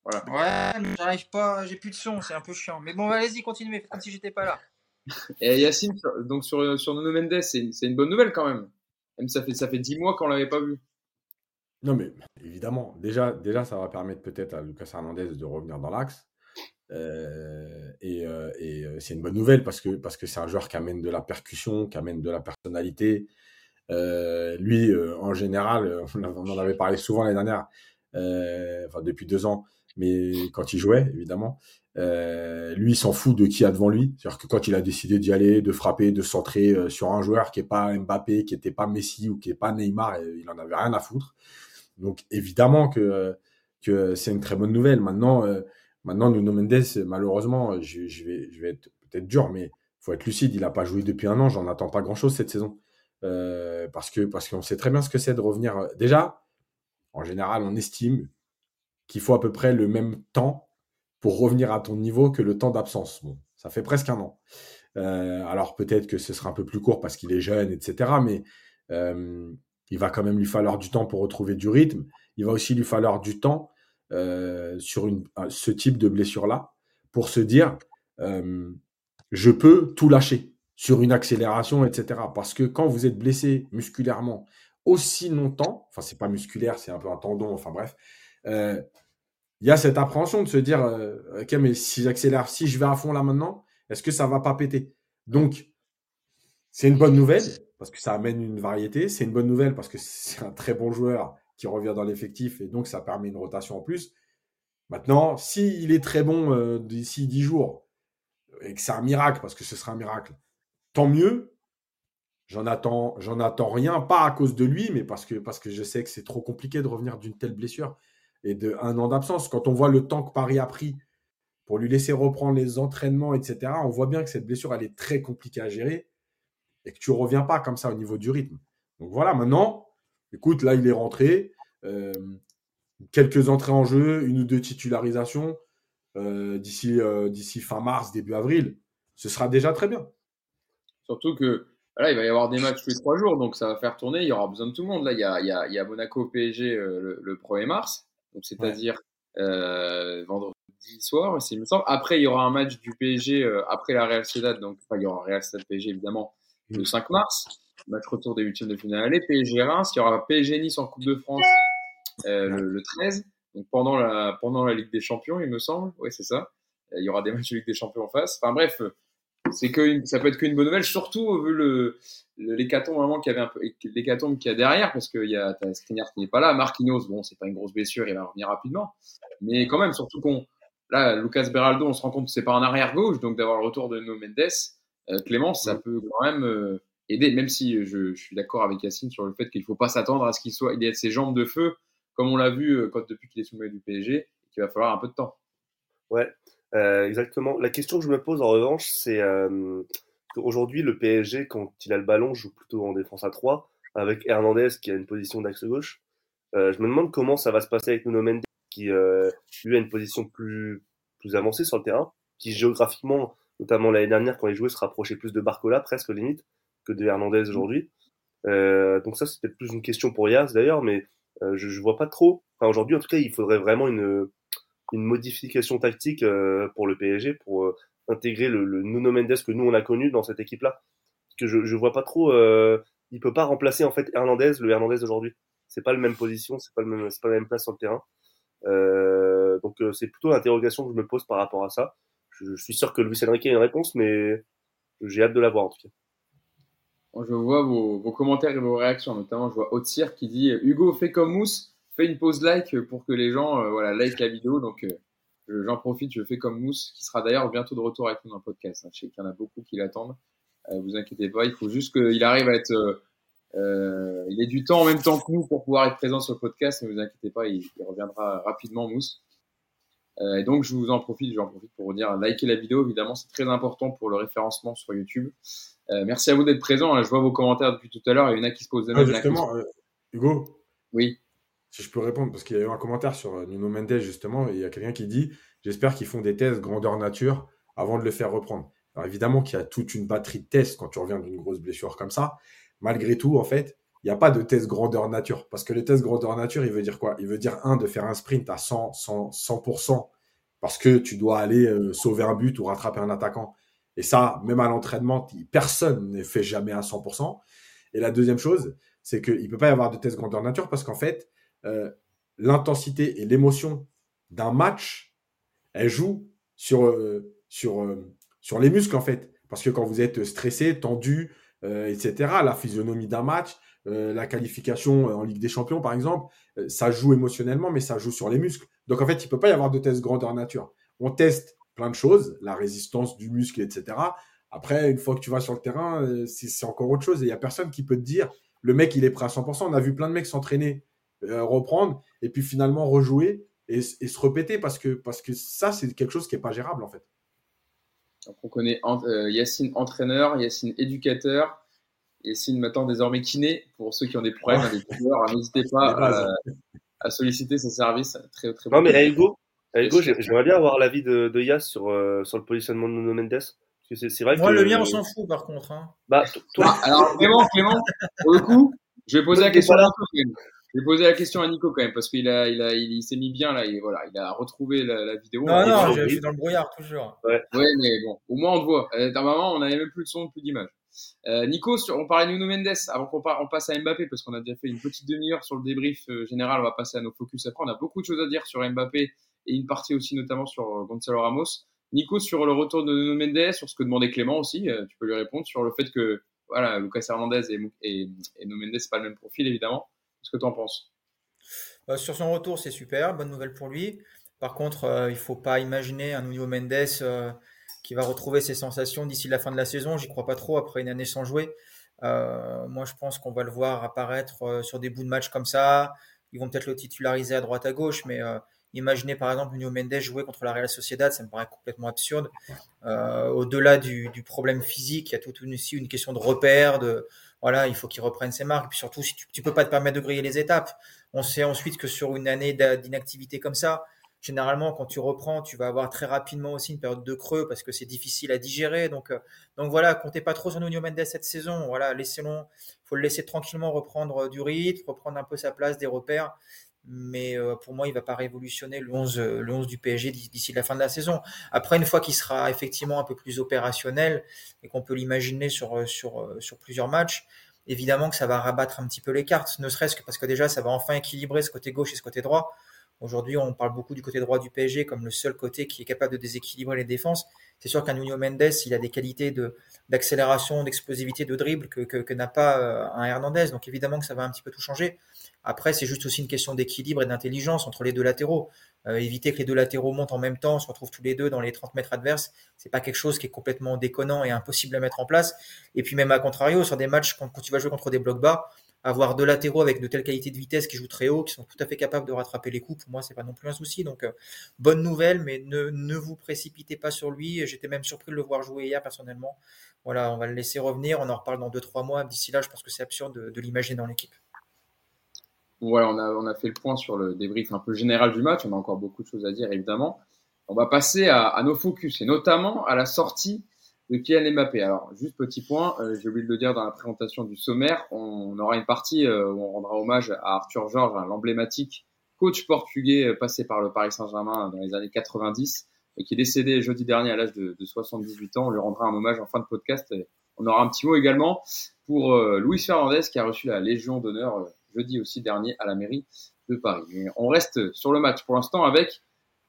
Ouais, mais j'arrive pas, j'ai plus de son, c'est un peu chiant. Mais bon, allez-y, continuez, comme si j'étais pas là. Et Yacine, donc sur, sur Nuno Mendes, c'est une, c'est bonne nouvelle quand même. Ça fait ça fait dix mois qu'on l'avait pas vu. Non, mais évidemment, déjà, déjà ça va permettre peut-être à Lucas Hernandez de revenir dans l'axe. Euh, et euh, et, euh, c'est une bonne nouvelle parce que parce que c'est un joueur qui amène de la percussion, qui amène de la personnalité. Euh, lui, euh, en général, euh, on en- avait parlé souvent l'année dernière, euh, enfin depuis deux ans, mais quand il jouait, évidemment, euh, lui, il s'en fout de qui a devant lui. C'est-à-dire que quand il a décidé d'y aller, de frapper, de centrer euh, sur un joueur qui est pas Mbappé, qui était pas Messi ou qui est pas Neymar, euh, il en avait rien à foutre. Donc évidemment que c'est une très bonne nouvelle. Maintenant, maintenant Nuno Mendes, malheureusement, je, vais je vais être peut-être dur, mais faut être lucide. Il a pas joué depuis un an. J'en attends pas grand-chose cette saison parce que parce qu'on sait très bien ce que c'est de revenir. Déjà, en général, on estime qu'il faut à peu près le même temps pour revenir à ton niveau que le temps d'absence. Bon, ça fait presque un an. Euh, alors peut-être que ce sera un peu plus court parce qu'il est jeune, etc. Mais euh, il va quand même lui falloir du temps pour retrouver du rythme. Il va aussi lui falloir du temps euh, sur ce type de blessure-là pour se dire je peux tout lâcher sur une accélération, etc. Parce que quand vous êtes blessé musculairement aussi longtemps, enfin c'est pas musculaire, c'est un peu un tendon, enfin bref, il y a cette appréhension de se dire euh, ok mais si j'accélère, si je vais à fond là maintenant, est-ce que ça va pas péter? Donc c'est une bonne nouvelle parce que ça amène une variété. C'est une bonne nouvelle parce que c'est un très bon joueur qui revient dans l'effectif et donc ça permet une rotation en plus. Maintenant, s'il est très bon euh, d'ici 10 jours et que c'est un miracle, parce que ce sera un miracle, tant mieux. J'en attends, j'en attends rien, pas à cause de lui, mais parce que je sais que c'est trop compliqué de revenir d'une telle blessure et de un an d'absence. Quand on voit le temps que Paris a pris pour lui laisser reprendre les entraînements, etc., on voit bien que cette blessure, elle est très compliquée à gérer et que tu reviens pas comme ça au niveau du rythme. Donc voilà, maintenant, écoute, là, il est rentré. euh, quelques entrées en jeu, une ou deux titularisations euh, d'ici euh, d'ici fin mars, début avril. Ce sera déjà très bien. Surtout que voilà, il va y avoir des matchs tous les trois jours, donc ça va faire tourner. Il y aura besoin de tout le monde. Là, il y a, il y a, il Monaco PSG le 1er mars, donc c'est-à-dire euh, vendredi soir, il me semble. Après, il y aura un match du PSG euh, après la Real Sociedad, donc enfin, il y aura Real Sociedad PSG évidemment le 5 mars. Match retour des huitièmes de finale aller. PSG Reims, il y aura PSG Nice en Coupe de France euh, le, le 13, donc pendant la pendant la Ligue des Champions, il me semble. Oui, c'est ça. Il y aura des matchs de Ligue des Champions en face. Enfin bref, euh, c'est que une- ça peut être qu'une bonne nouvelle, surtout vu le l'hécatombe vraiment qu'il y avait un peu l'hécatombe qu'il y a derrière, parce qu'il y a Skriniar qui n'est pas là, Marquinhos, bon c'est pas une grosse blessure, il va revenir rapidement, mais quand même surtout qu'on là, Lucas Beraldo, on se rend compte que c'est pas un arrière gauche, donc d'avoir le retour de Nuno Mendes, euh, Clément, ça Mm. peut quand même euh, aider, même si je, je suis d'accord avec Yacine sur le fait qu'il faut pas s'attendre à ce qu'il soit, il ait ses jambes de feu, comme on l'a vu euh, quand, depuis qu'il est maillot du PSG, qu'il va falloir un peu de temps. Euh, exactement. La question que je me pose en revanche, c'est euh, qu'aujourd'hui, le PSG, quand il a le ballon, joue plutôt en défense à 3, avec Hernandez qui a une position d'axe gauche. Euh, je me demande comment ça va se passer avec Nuno Mendes, qui euh, lui a une position plus, plus avancée sur le terrain, qui géographiquement, notamment l'année dernière, quand il jouait, se rapprochait plus de Barcola, presque limite, que de Hernandez aujourd'hui. Euh, donc ça, c'est peut-être plus une question pour Yas d'ailleurs, mais euh, je, je vois pas trop. Enfin, aujourd'hui, en tout cas, il faudrait vraiment une une modification tactique euh, pour le PSG pour euh, intégrer le, le Nuno Mendes que nous on a connu dans cette équipe-là. Parce que je, je vois pas trop, euh, il peut pas remplacer en fait Hernandez, le Hernandez d'aujourd'hui. C'est pas la même position, c'est pas le même, c'est pas la même place sur le terrain. Euh, donc c'est plutôt l'interrogation que je me pose par rapport à ça. Je, suis sûr que Luis Enrique a une réponse, mais j'ai hâte de la voir en tout cas. Je vois vos, commentaires et vos réactions, notamment je vois Otsir qui dit Hugo fait comme Mousse, fais une pause like pour que les gens euh, voilà, like la vidéo. Donc euh, je- j'en profite, je fais comme Mousse, qui sera d'ailleurs bientôt de retour avec nous dans le podcast. hein. Je sais qu'il y en a beaucoup qui l'attendent. Euh, vous inquiétez pas, il faut juste qu'il arrive à être. euh, il ait du temps en même temps que nous pour pouvoir être présent sur le podcast, mais vous inquiétez pas, il, il reviendra rapidement, Mousse. Euh, et donc je vous en profite, j'en profite pour vous dire, likez la vidéo, évidemment, c'est très important pour le référencement sur YouTube. Euh, merci à vous d'être présents. Là, je vois vos commentaires depuis tout à l'heure. Il y en a qui se posent Ah, même la justement, euh, Hugo. Oui. Si je peux répondre, parce qu'il y a eu un commentaire sur euh, Nuno Mendes, justement, et il y a quelqu'un qui dit J'espère qu'ils font des tests grandeur nature avant de le faire reprendre. Alors évidemment qu'il y a toute une batterie de tests quand tu reviens d'une grosse blessure comme ça. Malgré tout, en fait, il n'y a pas de test grandeur nature. Parce que le test grandeur nature, il veut dire quoi? Il veut dire, un, de faire un sprint à 100, 100, 100% parce que tu dois aller euh, sauver un but ou rattraper un attaquant. Et ça, même à l'entraînement, personne ne fait jamais à 100%. Et la deuxième chose, c'est qu'il ne peut pas y avoir de test grandeur nature parce qu'en fait, euh, l'intensité et l'émotion d'un match, elle joue sur, euh, sur, euh, sur les muscles en fait. Parce que quand vous êtes stressé, tendu, etc., la physionomie d'un match, la qualification en Ligue des Champions par exemple, ça joue émotionnellement, mais ça joue sur les muscles. Donc en fait, il peut pas y avoir de test grandeur nature. On teste plein de choses, la résistance du muscle, etc. Après, une fois que tu vas sur le terrain, c'est encore autre chose. Il y a personne qui peut te dire, le mec, il est prêt à 100%. On a vu plein de mecs s'entraîner, euh, reprendre, et puis finalement rejouer et, et se répéter parce que, parce que ça, c'est quelque chose qui est pas gérable en fait. Donc, on connaît en- euh, Yacine entraîneur, Yacine éducateur, Yacine maintenant désormais kiné. Pour ceux qui ont des problèmes, des douleurs, n'hésitez pas bases. à, à solliciter ses services. Très, très Non bon. mais Hugo, Hugo, j'ai- j'aimerais bien avoir l'avis de, de Yas sur, euh, sur le positionnement de Nuno Mendes. Parce que c'est c'est vrai Moi, que le mien, on s'en fout, par contre. hein. Bah, toi, Ah, alors, Clément, Clément, pour le coup, je vais poser la question à vais poser la question à Nico quand même, parce qu'il a, il a, il, il s'est mis bien là, et voilà, il a retrouvé la, la vidéo. Non, non, je, je suis dans le brouillard, toujours. Ouais, mais bon, au moins on te voit. Euh, Normalement, on n'avait même plus de son, plus d'image. Euh, Nico, sur- on parlait de Nuno Mendes avant qu'on par- on passe à Mbappé parce qu'on a déjà fait une petite demi-heure sur le débrief euh, général. On va passer à nos focus après. On a beaucoup de choses à dire sur Mbappé et une partie aussi notamment sur euh, Gonzalo Ramos. Nico, sur le retour de Nuno Mendes, sur ce que demandait Clément aussi, euh, tu peux lui répondre sur le fait que voilà, Lucas Hernandez et, et, et Nuno Mendes c'est pas le même profil évidemment. Qu'est-ce que tu en penses Euh, sur son retour, c'est super, bonne nouvelle pour lui. Par contre, euh, il faut pas imaginer un Nuno Mendes euh, qui va retrouver ses sensations d'ici la fin de la saison. J'y crois pas trop après une année sans jouer. Euh, moi, je pense qu'on va le voir apparaître sur des bouts de match comme ça. Ils vont peut-être le titulariser à droite à gauche, mais imaginez par exemple Nuno Mendes jouer contre la Real Sociedad, ça me paraît complètement absurde. Euh, Au-delà du, du problème physique, il y a tout aussi une question de repère, de voilà, il faut qu'il reprenne ses marques. Puis surtout, si tu, tu peux pas te permettre de griller les étapes. On sait ensuite que sur une année d'inactivité comme ça, généralement, quand tu reprends, tu vas avoir très rapidement aussi une période de creux parce que c'est difficile à digérer. Donc, euh, donc voilà, comptez pas trop sur Nuno Mendes cette saison. Voilà, laissez-le, faut le laisser tranquillement reprendre euh, du rythme, reprendre un peu sa place, des repères. Mais euh, pour moi, il va pas révolutionner le 11, euh, le 11 du PSG d'ici la fin de la saison. Après, une fois qu'il sera effectivement un peu plus opérationnel et qu'on peut l'imaginer sur, sur, euh, sur plusieurs matchs, évidemment que ça va rabattre un petit peu les cartes, ne serait-ce que parce que déjà, ça va enfin équilibrer ce côté gauche et ce côté droit. Aujourd'hui, on parle beaucoup du côté droit du PSG comme le seul côté qui est capable de déséquilibrer les défenses. C'est sûr qu'un Nuno Mendes, il a des qualités d'accélération, d'explosivité, de dribble que, n'a pas euh, un Hernandez. Donc évidemment que ça va un petit peu tout changer. Après, c'est juste aussi une question d'équilibre et d'intelligence entre les deux latéraux. Euh, éviter que les deux latéraux montent en même temps, se retrouvent tous les deux dans les 30 mètres adverses, c'est pas quelque chose qui est complètement déconnant et impossible à mettre en place. Et puis même à contrario, sur des matchs quand, tu vas jouer contre des blocs bas, avoir deux latéraux avec de telles qualités de vitesse qui jouent très haut, qui sont tout à fait capables de rattraper les coups, pour moi c'est pas non plus un souci. Donc euh, bonne nouvelle, mais ne, vous précipitez pas sur lui. J'étais même surpris de le voir jouer hier personnellement. Voilà, on va le laisser revenir, on en reparle dans 2-3 mois. D'ici là, je pense que c'est absurde de, l'imaginer dans l'équipe. Voilà, on a, on a fait le point sur le débrief un peu général du match. On a encore beaucoup de choses à dire, évidemment. On va passer à nos focus et notamment à la sortie de Kylian Mbappé. Alors, juste petit point, euh, j'ai oublié de le dire dans la présentation du sommaire, on, aura une partie euh, où on rendra hommage à Arthur Georges, hein, l'emblématique coach portugais euh, passé par le Paris Saint-Germain dans les années 90 et qui est décédé jeudi dernier à l'âge de, de, 78 ans. On lui rendra un hommage en fin de podcast. Et on aura un petit mot également pour Luis Fernandez qui a reçu la Légion d'honneur jeudi aussi dernier à la mairie de Paris. on reste sur le match pour l'instant avec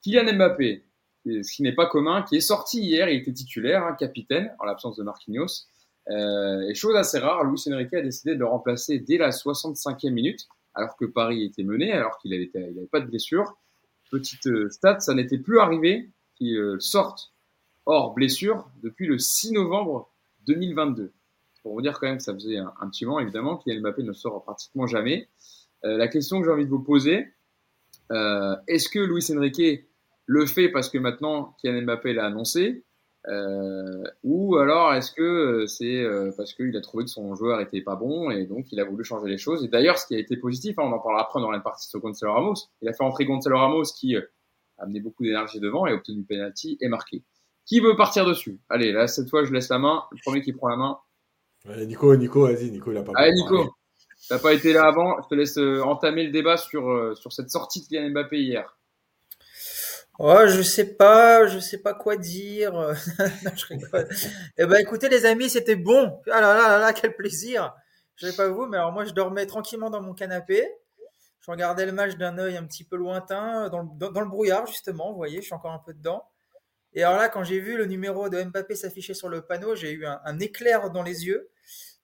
Kylian Mbappé, ce qui n'est pas commun, qui est sorti hier, il était titulaire, hein, capitaine, en l'absence de Marquinhos. Euh, et chose assez rare, Luis Enrique a décidé de le remplacer dès la 65e minute, alors que Paris était mené, alors qu'il n'avait pas de blessure. Petite euh, stat, ça n'était plus arrivé qu'il euh, sorte hors blessure depuis le 6 novembre 2022 pour vous dire quand même que ça faisait un, petit moment, évidemment, Kylian Mbappé ne sort pratiquement jamais. Euh, la question que j'ai envie de vous poser, euh, est-ce que Luis Enrique le fait parce que maintenant Kylian Mbappé l'a annoncé euh, ou alors est-ce que c'est parce qu'il a trouvé que son joueur était pas bon et donc il a voulu changer les choses Et d'ailleurs, ce qui a été positif, hein, on en parlera après dans la partie sur Gonzalo Ramos, il a fait entrer Gonzalo Ramos qui a amené beaucoup d'énergie devant et a obtenu penalty et marqué. Qui veut partir dessus? Allez, là cette fois je laisse la main. Le premier qui prend la main, Nico, Nico, vas-y, Nico, il a pas. Allez, Nico, t'as pas été là avant. Je te laisse euh, entamer le débat sur euh, sur cette sortie de Kylian Mbappé hier. Oh, je sais pas, je sais pas quoi dire. je rigole. eh ben, écoutez, les amis, c'était bon. Ah là là là là, quel plaisir. Je sais pas vous, mais alors moi, je dormais tranquillement dans mon canapé. Je regardais le match d'un œil un petit peu lointain, dans le, brouillard justement. Vous voyez, je suis encore un peu dedans. Et alors là, quand j'ai vu le numéro de Mbappé s'afficher sur le panneau, j'ai eu un, éclair dans les yeux.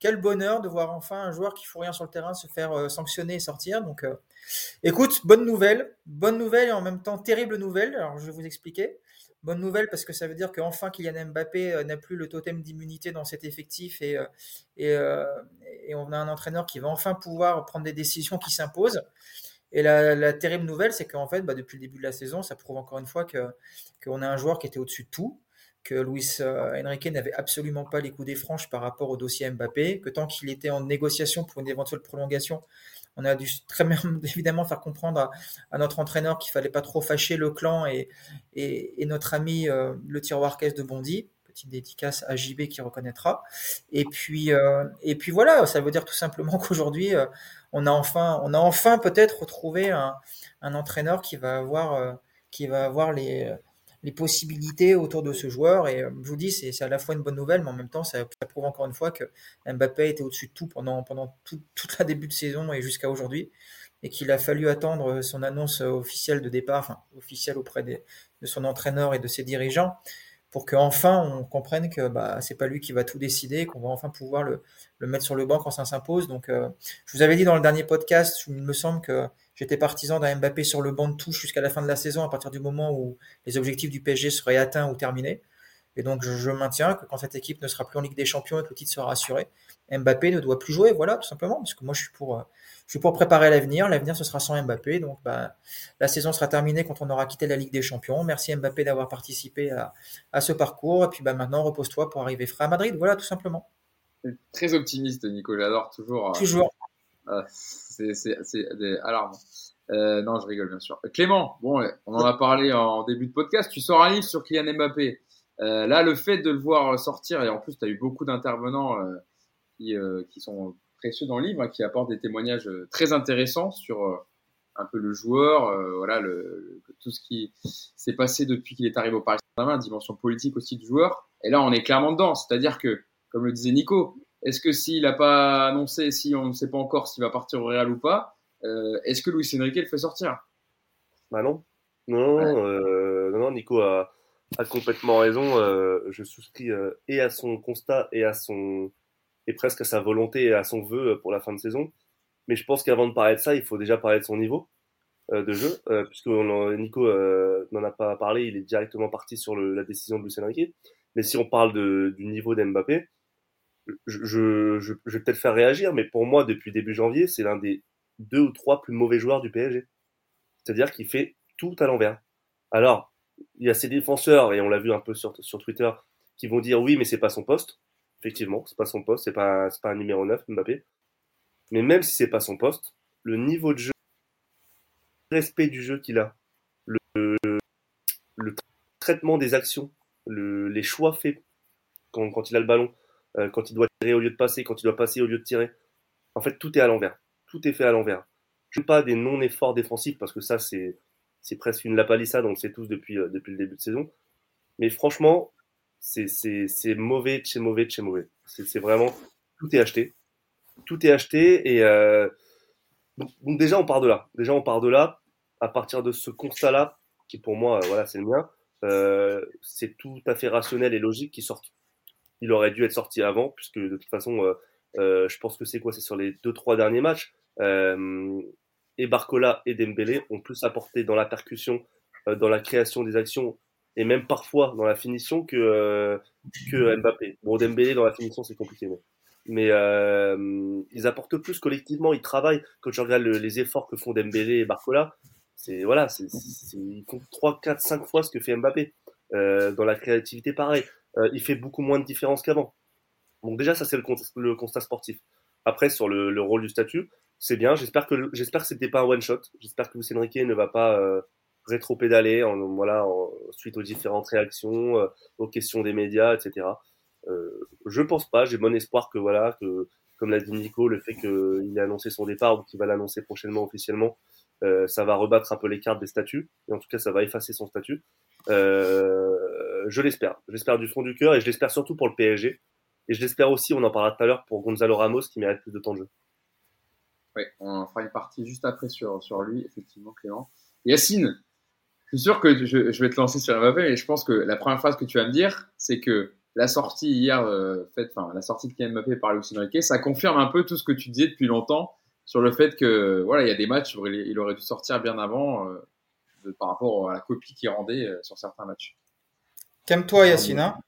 Quel bonheur de voir enfin un joueur qui fout rien sur le terrain se faire euh, sanctionner et sortir. Donc, euh, écoute, bonne nouvelle, bonne nouvelle et en même temps terrible nouvelle. Alors, je vais vous expliquer. Bonne nouvelle parce que ça veut dire qu'enfin Kylian Mbappé euh, n'a plus le totem d'immunité dans cet effectif et, on a un entraîneur qui va enfin pouvoir prendre des décisions qui s'imposent. Et la, terrible nouvelle, c'est qu'en fait, bah, depuis le début de la saison, ça prouve encore une fois qu'on a un joueur qui était au-dessus de tout, que Luis euh, Enrique n'avait absolument pas les coups des franches par rapport au dossier Mbappé, que tant qu'il était en négociation pour une éventuelle prolongation, on a dû très évidemment faire comprendre à, notre entraîneur qu'il fallait pas trop fâcher le clan et, notre ami euh, le tiroir caisse de Bondy petite dédicace à JB qui reconnaîtra. Et puis, euh, et puis voilà, ça veut dire tout simplement qu'aujourd'hui, on a enfin, enfin peut-être retrouvé un, un, entraîneur qui va avoir, qui va avoir les, les possibilités autour de ce joueur. Et je vous dis, c'est à la fois une bonne nouvelle, mais en même temps, ça, prouve encore une fois que Mbappé était au-dessus de tout pendant, pendant tout, toute la début de saison et jusqu'à aujourd'hui. Et qu'il a fallu attendre son annonce officielle de départ, enfin officielle auprès de son entraîneur et de ses dirigeants, pour qu'enfin on comprenne que bah, c'est pas lui qui va tout décider, qu'on va enfin pouvoir le, le, mettre sur le banc quand ça s'impose. Donc, euh, je vous avais dit dans le dernier podcast, il me semble que j'étais partisan d'un Mbappé sur le banc de touche jusqu'à la fin de la saison, à partir du moment où les objectifs du PSG seraient atteints ou terminés. Et donc, je, je maintiens que quand cette équipe ne sera plus en Ligue des Champions et que le titre sera assuré, Mbappé ne doit plus jouer, voilà, tout simplement, parce que moi, je suis pour, euh, je suis pour préparer l'avenir. L'avenir, ce sera sans Mbappé. Donc, bah, la saison sera terminée quand on aura quitté la Ligue des Champions. Merci Mbappé d'avoir participé à, à, ce parcours. Et puis, bah, maintenant, repose-toi pour arriver frais à Madrid. Voilà, tout simplement. Très optimiste, Nico. J'adore toujours. Euh, toujours. Euh, c'est alarmant. Euh, non, je rigole, bien sûr. Clément, bon, on en a parlé en début de podcast. Tu sors un livre sur Kylian Mbappé. Euh, là, le fait de le voir sortir, et en plus, tu as eu beaucoup d'intervenants euh, qui, euh, qui sont précieux dans le livre, hein, qui apportent des témoignages euh, très intéressants sur euh, un peu le joueur, voilà, le, tout ce qui s'est passé depuis qu'il est arrivé au Paris Saint-Germain, dimension politique aussi du joueur. Et là, on est clairement dedans. C'est-à-dire que, comme le disait Nico, est-ce que s'il n'a pas annoncé, si on ne sait pas encore s'il va partir au Real ou pas, euh, est-ce que Luis Enrique le fait sortir? Bah non. Non, euh, non, non, Nico a, a complètement raison. Euh, je souscris et à son constat et à son et presque à sa volonté et à son vœu pour la fin de saison. Mais je pense qu'avant de parler de ça, il faut déjà parler de son niveau de jeu, puisque Nico n'en a pas parlé, il est directement parti sur le, la décision de Lucien Riquet. Mais si on parle de, du niveau d'Mbappé, je, je, je, je vais peut-être faire réagir, mais pour moi, depuis début janvier, c'est l'un des deux ou trois plus mauvais joueurs du PSG. C'est-à-dire qu'il fait tout à l'envers. Alors, il y a ces défenseurs, et on l'a vu un peu sur, sur Twitter, qui vont dire oui, mais c'est pas son poste. Effectivement, c'est pas son poste, c'est pas, pas un numéro 9, Mbappé. Mais même si c'est pas son poste, le niveau de jeu, le respect du jeu qu'il a, le, le, traitement des actions, le, les choix faits quand, quand, il a le ballon, euh, quand il doit tirer au lieu de passer, quand il doit passer au lieu de tirer, en fait, tout est à l'envers. Tout est fait à l'envers. Je ne pas des non-efforts défensifs parce que ça, c'est c'est presque une lapalissade, on le sait tous depuis, euh, depuis le début de saison. Mais franchement, c'est mauvais, chez mauvais, chez mauvais. C'est vraiment, tout est acheté. Tout est acheté et euh, donc, déjà on part de là. Déjà on part de là. À partir de ce constat-là, qui pour moi, euh, voilà, c'est le mien, c'est tout à fait rationnel et logique qu'il sorte. Il aurait dû être sorti avant, puisque de toute façon, je pense que c'est quoi? C'est sur les deux trois derniers matchs. Euh, et Barcola et Dembélé ont plus apporté dans la percussion, euh, dans la création des actions et même parfois dans la finition que, euh, Mbappé. Bon, Dembélé dans la finition c'est compliqué, mais, mais ils apportent plus collectivement, ils travaillent. Quand tu regardes les efforts que font Dembélé et Barcola, c'est voilà, ils font 3, 4, 5 fois ce que fait Mbappé. Dans la créativité, pareil. Il fait beaucoup moins de différence qu'avant. Donc déjà, ça c'est le, constat sportif. Après, sur le rôle du statut, c'est bien. J'espère que j'espère que c'était pas un one shot. J'espère que Luis Enrique ne va pas euh, rétro-pédaler en, voilà, suite aux différentes réactions, euh, aux questions des médias, etc. Euh, je pense pas. J'ai bon espoir que voilà, que comme l'a dit Nico, le fait qu'il ait annoncé son départ ou qu'il va l'annoncer prochainement officiellement, euh, ça va rebattre un peu les cartes des statuts. Et en tout cas, ça va effacer son statut. Euh, je l'espère. J'espère du fond du cœur et je l'espère surtout pour le PSG. Et je l'espère aussi, on en parlera tout à l'heure, pour Gonzalo Ramos qui mérite plus de temps de jeu on fera une partie juste après sur, sur lui, effectivement, Clément. Yacine, je suis sûr que je, je vais te lancer sur Mbappé, mais je pense que la première phrase que tu vas me dire, c'est que la sortie hier euh, faite, enfin la sortie de Kylian Mbappé par Luis Enrique, ça confirme un peu tout ce que tu disais depuis longtemps sur le fait que voilà, il y a des matchs où il, aurait dû sortir bien avant euh, de, par rapport à la copie qu'il rendait euh, sur certains matchs. Calme-toi, Yacine. Hein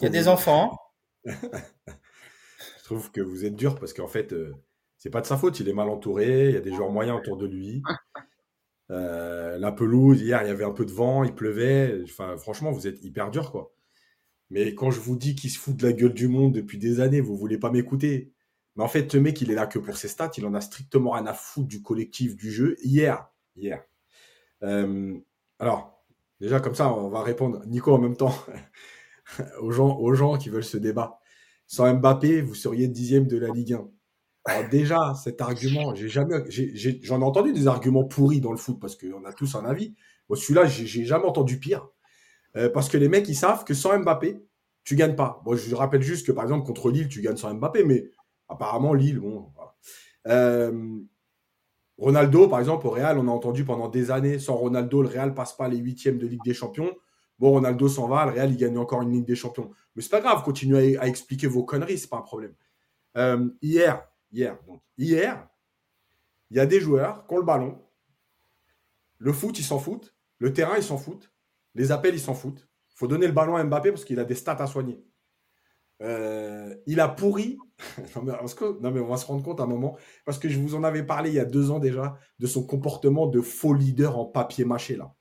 il y a des enfants. je trouve que vous êtes dur parce qu'en fait, euh, c'est pas de sa faute, il est mal entouré, il y a des joueurs moyens autour de lui. Euh, la pelouse, hier, il y avait un peu de vent, il pleuvait. Enfin, franchement, vous êtes hyper dur, quoi. Mais quand je vous dis qu'il se fout de la gueule du monde depuis des années, vous voulez pas m'écouter. Mais en fait, ce mec, il est là que pour ses stats, il en a strictement rien à foutre du collectif, du jeu. Hier, hier. Euh, alors, déjà, comme ça, on va répondre, Nico, en même temps, aux, gens, aux gens qui veulent ce débat. Sans Mbappé, vous seriez dixième de la Ligue 1. Alors déjà, cet argument, j'ai jamais, j'en ai, entendu des arguments pourris dans le foot parce qu'on a tous un avis. Moi, celui-là, j'ai jamais entendu pire. Euh, parce que les mecs, ils savent que sans Mbappé, tu gagnes pas. Je rappelle juste que par exemple contre Lille, tu gagnes sans Mbappé, mais apparemment Lille, bon. Euh, Ronaldo, par exemple, au Real, on a entendu pendant des années, sans Ronaldo, le Real passe pas les huitièmes de Ligue des Champions. Bon, Ronaldo s'en va, le Real, il gagne encore une Ligue des Champions. Mais c'est pas grave, continuez à, à, expliquer vos conneries, c'est pas un problème. Euh, hier, hier. Hier, il y a des joueurs qui ont le ballon. Le foot, ils s'en foutent. Le terrain, ils s'en foutent. Les appels, ils s'en foutent. Il faut donner le ballon à Mbappé parce qu'il a des stats à soigner. Euh, il a pourri. non, mais, non, mais on va se rendre compte à un moment. Parce que je vous en avais parlé il y a deux ans déjà de son comportement de faux leader en papier mâché. Là.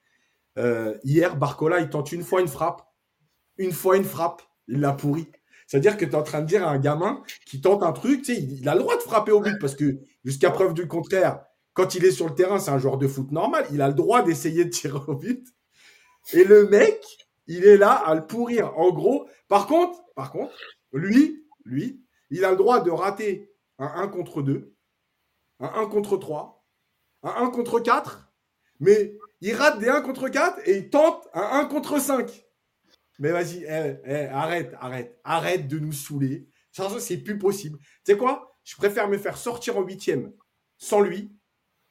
Euh, hier, Barcola, il tente une fois une frappe. Une fois une frappe. Il l'a pourri. C'est-à-dire que tu es en train de dire à un gamin qui tente un truc, tu sais, il, a le droit de frapper au but parce que jusqu'à preuve du contraire, quand il est sur le terrain, c'est un joueur de foot normal, il a le droit d'essayer de tirer au but. Et le mec, il est là à le pourrir. En gros, par contre, par contre, lui, lui, il a le droit de rater un 1 contre 2, un 1 contre 3, un 1 contre 4, mais il rate des 1 contre 4 et il tente un 1 contre 5. Mais vas-y, eh, eh, arrête, arrête, arrête de nous saouler. Ça, c'est plus possible. Tu sais quoi? Je préfère me faire sortir en huitième sans lui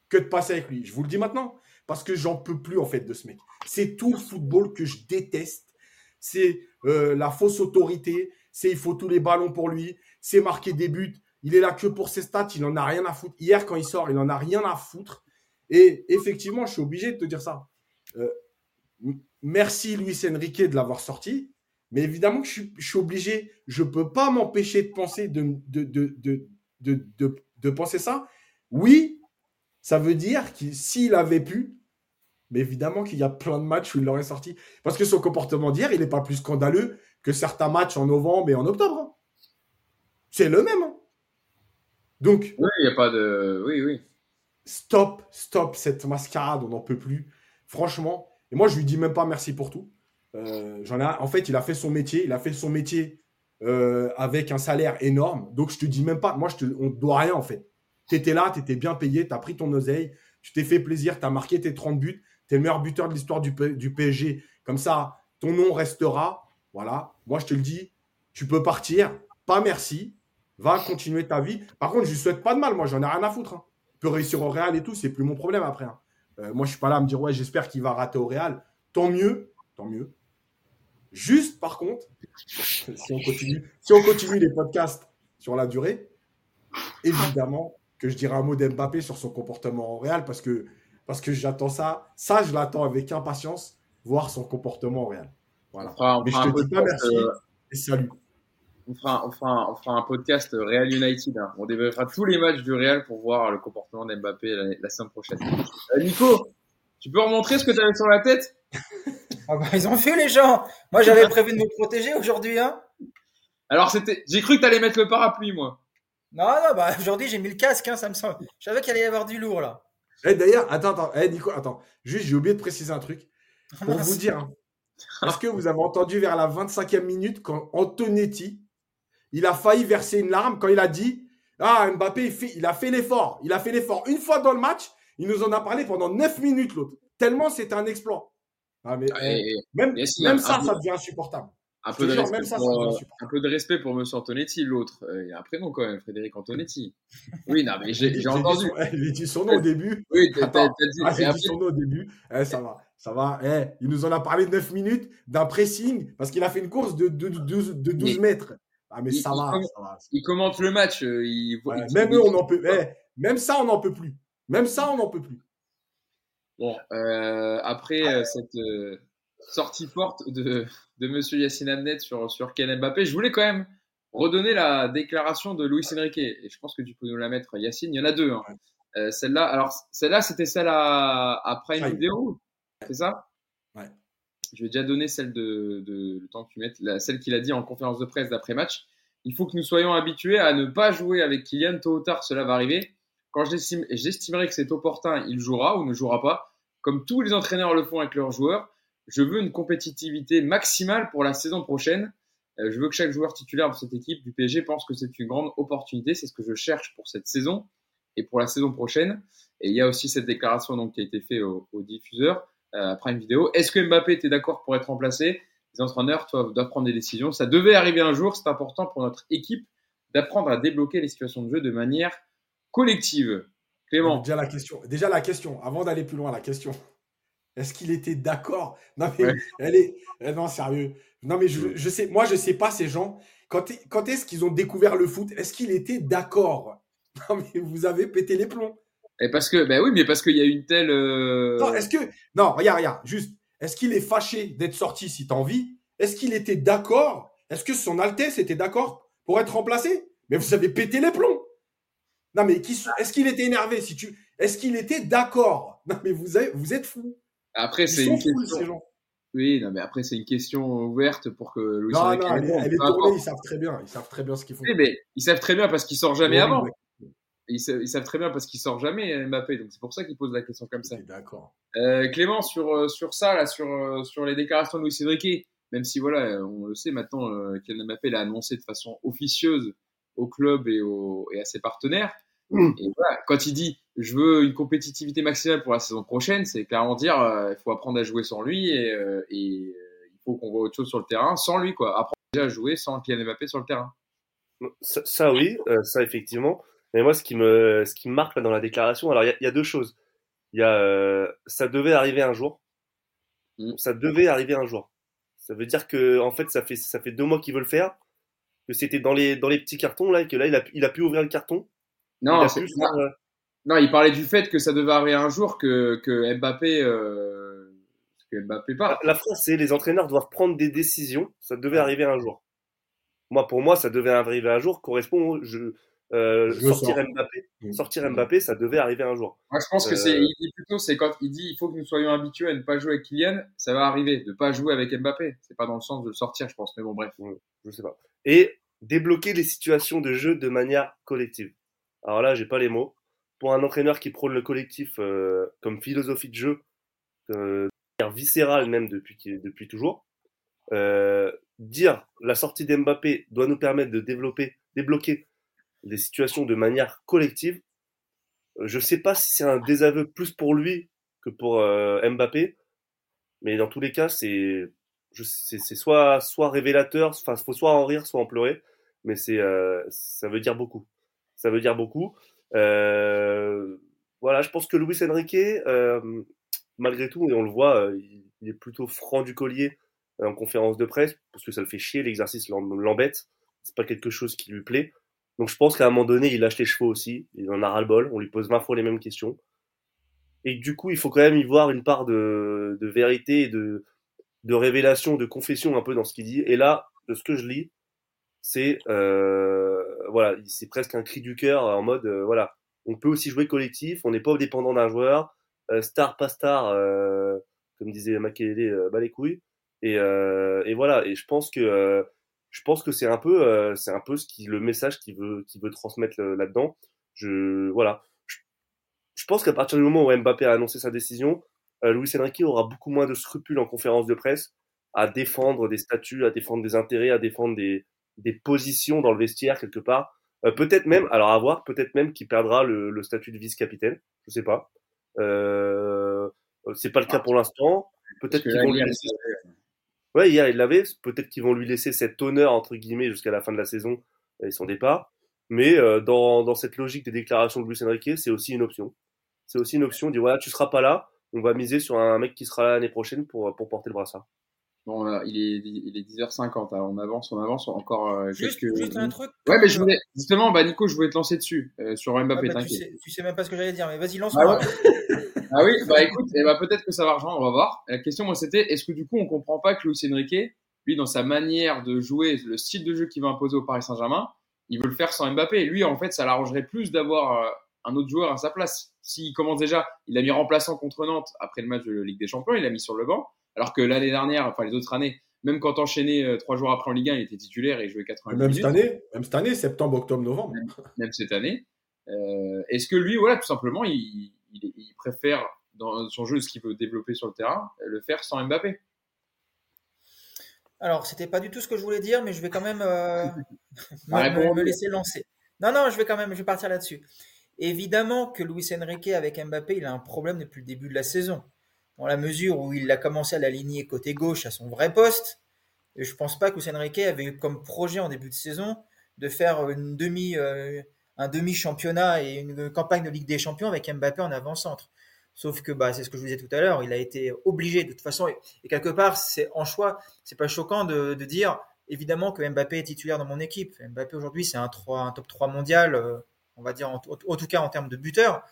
que de passer avec lui. Je vous le dis maintenant. parce que j'en peux plus en fait de ce mec. C'est tout le football que je déteste. C'est euh, la fausse autorité. C'est il faut tous les ballons pour lui. C'est marquer des buts. Il est là que pour ses stats. Il en a rien à foutre. Hier quand il sort, il en a rien à foutre. Et effectivement, je suis obligé de te dire ça. Euh, merci Luis Enrique de l'avoir sorti. Mais évidemment que je suis, obligé, je ne peux pas m'empêcher de penser, de, de, de, de, de penser ça. Oui, ça veut dire que s'il avait pu, mais évidemment qu'il y a plein de matchs où il l'aurait sorti. Parce que son comportement d'hier, il n'est pas plus scandaleux que certains matchs en novembre et en octobre. C'est le même. Hein. Donc. Oui, il n'y a pas de. Oui, oui. Stop, stop cette mascarade, on n'en peut plus. Franchement. Et moi, je lui dis même pas merci pour tout. Euh, j'en ai, en fait, il a fait son métier. Il a fait son métier euh, avec un salaire énorme. Donc, je te dis même pas. Moi, je te, on ne doit rien, en fait. Tu étais là, tu étais bien payé, tu as pris ton oseille, tu t'es fait plaisir, tu as marqué tes 30 buts tu es le meilleur buteur de l'histoire du, PSG. Comme ça, ton nom restera. Voilà. Moi, je te le dis, tu peux partir. Pas merci. Va continuer ta vie. Par contre, je lui souhaite pas de mal. Moi, j'en ai rien à foutre. Hein. Il peut réussir au Real et tout. C'est plus mon problème après. Hein. Euh, moi, je suis pas là à me dire, ouais, j'espère qu'il va rater au Real. Tant mieux. Tant mieux. Juste, par contre, si on continue, si on continue les podcasts sur la durée, évidemment que je dirai un mot d'Mbappé sur son comportement au Real parce que parce que j'attends ça. Ça, je l'attends avec impatience, voir son comportement au Real. Voilà. Mais je te dis pas merci euh, et salut. On fera, on, fera, on fera, un podcast Real United. Hein. On débriefera tous les matchs du Real pour voir le comportement d'Mbappé la, la, semaine prochaine. Euh, Nico, tu peux remontrer ce que tu avais sur la tête? Ah bah, Ils ont fait les gens. Moi, j'avais prévu de me protéger aujourd'hui. Hein. Alors, c'était, j'ai cru que tu allais mettre le parapluie, moi. Non, non, bah, aujourd'hui, j'ai mis le casque. Hein, ça me semble. Je savais qu'il allait y avoir du lourd, là. Eh, d'ailleurs, attends, attends, eh, Nico, attends. Juste, j'ai oublié de préciser un truc. Pour vous dire, hein. est-ce que vous avez entendu vers la 25e minute quand Antonetti, il a failli verser une larme quand il a dit Ah, Mbappé, il, fait, il a fait l'effort. Il a fait l'effort une fois dans le match. Il nous en a parlé pendant 9 minutes, l'autre. Tellement c'était un exploit. Ah, mais, eh, même, même ça, ça devient insupportable. Un peu, de respect pour, euh, un peu de respect pour Monsieur Antonetti, l'autre. Euh, il y a un prénom quand même, Frédéric Antonetti. Oui, non, mais j'ai entendu. il a dit son nom au début. Oui, t'as dit. Ah, dit son nom au début. Eh, ça va, ça va. Eh, il nous en a parlé 9 minutes d'un pressing parce qu'il a fait une course de, de, de, de 12 mètres. Ah, mais ça, va, ça va. Il commente le match. Euh, il, même eux, on en peut. Eh, même ça, on n'en peut plus. Même ça, on n'en peut plus. Bon, après cette sortie forte de, de Monsieur Yacine Amnet sur, sur Ken Mbappé, je voulais quand même redonner la déclaration de Luis Enrique. Et je pense que tu peux nous la mettre, Yacine. Il y en a deux. Hein. Euh, celle-là, alors celle-là, c'était celle à, à Prime Video, c'est ça? Ouais. Je vais déjà donner celle de, de le temps que tu mettes, celle qu'il a dit en conférence de presse d'après-match. Il faut que nous soyons habitués à ne pas jouer avec Kylian. Tôt ou tard, cela va arriver. Quand j'estimerai que c'est opportun, il jouera ou ne jouera pas, comme tous les entraîneurs le font avec leurs joueurs je veux une compétitivité maximale pour la saison prochaine. Euh, je veux que chaque joueur titulaire de cette équipe du PSG pense que c'est une grande opportunité. C'est ce que je cherche pour cette saison et pour la saison prochaine. Et il y a aussi cette déclaration donc, qui a été faite au, diffuseur euh, après une vidéo. Est-ce que Mbappé était d'accord pour être remplacé? Les entraîneurs doivent, doivent prendre des décisions. Ça devait arriver un jour. C'est important pour notre équipe d'apprendre à débloquer les situations de jeu de manière collective. Clément. Déjà la question. Déjà la question. Avant d'aller plus loin, la question. Est-ce qu'il était d'accord? Non, mais elle est. Eh non, sérieux. Non, mais je, je sais, moi, je sais pas ces gens. Quand, quand est-ce qu'ils ont découvert le foot? Est-ce qu'il était d'accord? Non, mais vous avez pété les plombs. Et parce que, ben oui, mais parce qu'il y a une telle. Euh, non, est-ce que. Non, regarde, regarde, juste. Est-ce qu'il est fâché d'être sorti si t'as envie Est-ce qu'il était d'accord? Est-ce que son Altesse était d'accord pour être remplacé? Mais vous avez pété les plombs. Non, mais qui... est-ce qu'il était énervé si tu... Est-ce qu'il était d'accord? Non, mais vous, avez... vous êtes fou. Après, c'est une question. Oui, non, mais après, c'est une question ouverte pour que Louis Non, non, elle, est tournée, ils savent très bien. Ils savent très bien ce qu'ils font. Oui, mais ils savent très bien parce qu'il sort jamais avant. Ils savent, très bien parce qu'il sort jamais Mbappé, donc c'est pour ça qu'ils posent la question comme ça. D'accord. Euh, Clément, sur, euh, sur ça, là, sur, euh, sur les déclarations de Louis Cédric, même si voilà, on le sait maintenant, euh, Kylian Mbappé l'a annoncé de façon officieuse au club et, au, et à ses partenaires. Mm. Et voilà, quand il dit je veux une compétitivité maximale pour la saison prochaine, c'est clairement dire euh, il faut apprendre à jouer sans lui et, euh, et euh, il faut qu'on voit autre chose sur le terrain sans lui quoi. Apprendre déjà à jouer sans Kylian Mbappé sur le terrain. Ça, ça oui, ça effectivement. Mais moi, ce qui me, ce qui me marque là, dans la déclaration, alors il y, y, a deux choses. Il y a, euh, ça devait arriver un jour. Mm. Ça devait arriver un jour. Ça veut dire que en fait, ça fait ça fait deux mois qu'ils veulent le faire. Que c'était dans les dans les petits cartons là, et que là il a il a pu ouvrir le carton. il Non, c'est- pu faire, euh, non, il parlait du fait que ça devait arriver un jour que, que Mbappé, euh, que Mbappé part. La phrase, c'est les entraîneurs doivent prendre des décisions. Ça devait arriver un jour. Moi, pour moi, ça devait arriver un jour. Correspond, je, euh, sortir. Mbappé, sortir Mbappé, ça devait arriver un jour. Moi, je pense que Euh, c'est, il dit plutôt, c'est quand il dit, il faut que nous soyons habitués à ne pas jouer avec Kylian, ça va arriver, de pas jouer avec Mbappé. C'est pas dans le sens de le sortir, je pense, mais bon, bref. Je sais pas. Et débloquer les situations de jeu de manière collective. Alors là, j'ai pas les mots. Pour un entraîneur qui prône le collectif euh, comme philosophie de jeu, euh, de manière viscérale même depuis, depuis toujours, euh, dire la sortie d'Mbappé doit nous permettre de développer, débloquer des situations de manière collective. Euh, Je sais pas si c'est un désaveu plus pour lui que pour euh, Mbappé, mais dans tous les cas, c'est soit soit révélateur, enfin faut soit en rire, soit en pleurer, mais c'est euh, ça veut dire beaucoup. Ça veut dire beaucoup. Euh, voilà, je pense que Luis Enrique, malgré tout, et on le voit, il, est plutôt franc du collier en conférence de presse parce que ça le fait chier, l'exercice l'em- l'embête. C'est pas quelque chose qui lui plaît. Donc je pense qu'à un moment donné, il lâche les chevaux aussi. Il en a ras le bol. On lui pose 20 fois les mêmes questions. Et du coup, il faut quand même y voir une part de, de vérité de, de révélation, de confession un peu dans ce qu'il dit. Et là, de ce que je lis, c'est euh, voilà, c'est presque un cri du cœur en mode euh, voilà, on peut aussi jouer collectif, on n'est pas dépendant d'un joueur, euh, star pas star, euh, comme disait Makelele, euh, bah les couilles. Et, et voilà, et je pense que je pense que c'est un peu euh, c'est un peu ce qui le message qu'il veut qu'il veut transmettre euh, là-dedans. Je voilà, je, je pense qu'à partir du moment où Mbappé a annoncé sa décision, euh, Luis Enrique aura beaucoup moins de scrupules en conférence de presse à défendre des statuts, à défendre des intérêts, à défendre des, des positions dans le vestiaire quelque part. Euh, peut-être même, alors à voir, peut-être même qu'il perdra le, le statut de vice-capitaine. Je sais pas. Euh, c'est pas le cas pour l'instant. Peut-être qu'ils vont lui laisser. Ouais, hier il l'avait. Peut-être qu'ils vont lui laisser cet honneur entre guillemets jusqu'à la fin de la saison et son départ. Mais euh, dans, dans cette logique des déclarations de Luis Enrique, c'est aussi une option. C'est aussi une option. Dire voilà, tu seras pas là. On va miser sur un mec qui sera là l'année prochaine pour, pour porter le brassard. Bon, là, il est, il est 10h50, hein, on avance, on avance encore euh, Juste, quelques... juste un truc. Ouais, mais je voulais, justement, bah, Nico, je voulais te lancer dessus, euh, sur Ah Mbappé, bah, tu, sais, tu sais même pas ce que j'allais dire, mais vas-y, Ah lance-moi. Ah oui, bah écoute, eh bah, peut-être que ça va rejoindre, on va voir. La question, moi, c'était, est-ce que du coup, on comprend pas que Luis Enrique, lui, dans sa manière de jouer, le style de jeu qu'il va imposer au Paris Saint-Germain, il veut le faire sans Mbappé. Lui, en fait, ça l'arrangerait plus d'avoir euh, un autre joueur à sa place. S'il commence déjà, il a mis remplaçant contre Nantes après le match de Ligue des Champions, il l'a mis sur le banc. Alors que l'année dernière, enfin les autres années, même quand enchaîné euh, trois jours après en Ligue 1, il était titulaire et il jouait 80 Même minutes. cette année, même cette année, septembre, octobre, novembre. même cette année. Euh, Est-ce que lui, voilà, tout simplement, il, il, il préfère dans son jeu ce qu'il veut développer sur le terrain, le faire sans Mbappé Alors, c'était pas du tout ce que je voulais dire, mais je vais quand même euh, me laisser lancer. Non, non, je vais quand même, je vais partir là-dessus. Évidemment que Luis Enrique avec Mbappé, il a un problème depuis le début de la saison, dans la mesure où il a commencé à l'aligner côté gauche à son vrai poste. Et je pense pas que Luis Enrique avait eu comme projet en début de saison de faire une demi, euh, un demi-championnat et une campagne de Ligue des Champions avec Mbappé en avant-centre. Sauf que bah, c'est ce que je vous disais tout à l'heure, il a été obligé de toute façon. Et, quelque part, c'est en choix, c'est pas choquant de, dire évidemment que Mbappé est titulaire dans mon équipe. Mbappé aujourd'hui, c'est un, 3, un top 3 mondial, euh, on va dire en, en tout cas en termes de buteur.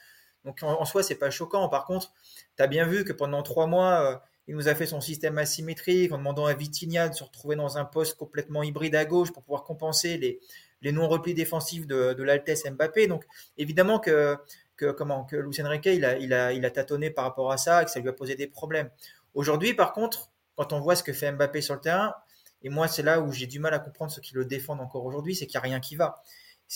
Donc en, en soi, c'est pas choquant. Par contre, tu as bien vu que pendant trois mois, euh, il nous a fait son système asymétrique en demandant à Vitinha de se retrouver dans un poste complètement hybride à gauche pour pouvoir compenser les, les non-replis défensifs de, l'Altesse Mbappé. Donc évidemment que, que, comment, que Luis Enrique, il a, il, a, tâtonné par rapport à ça et que ça lui a posé des problèmes. Aujourd'hui, par contre, quand on voit ce que fait Mbappé sur le terrain, et moi, c'est là où j'ai du mal à comprendre ceux qui le défendent encore aujourd'hui, c'est qu'il n'y a rien qui va.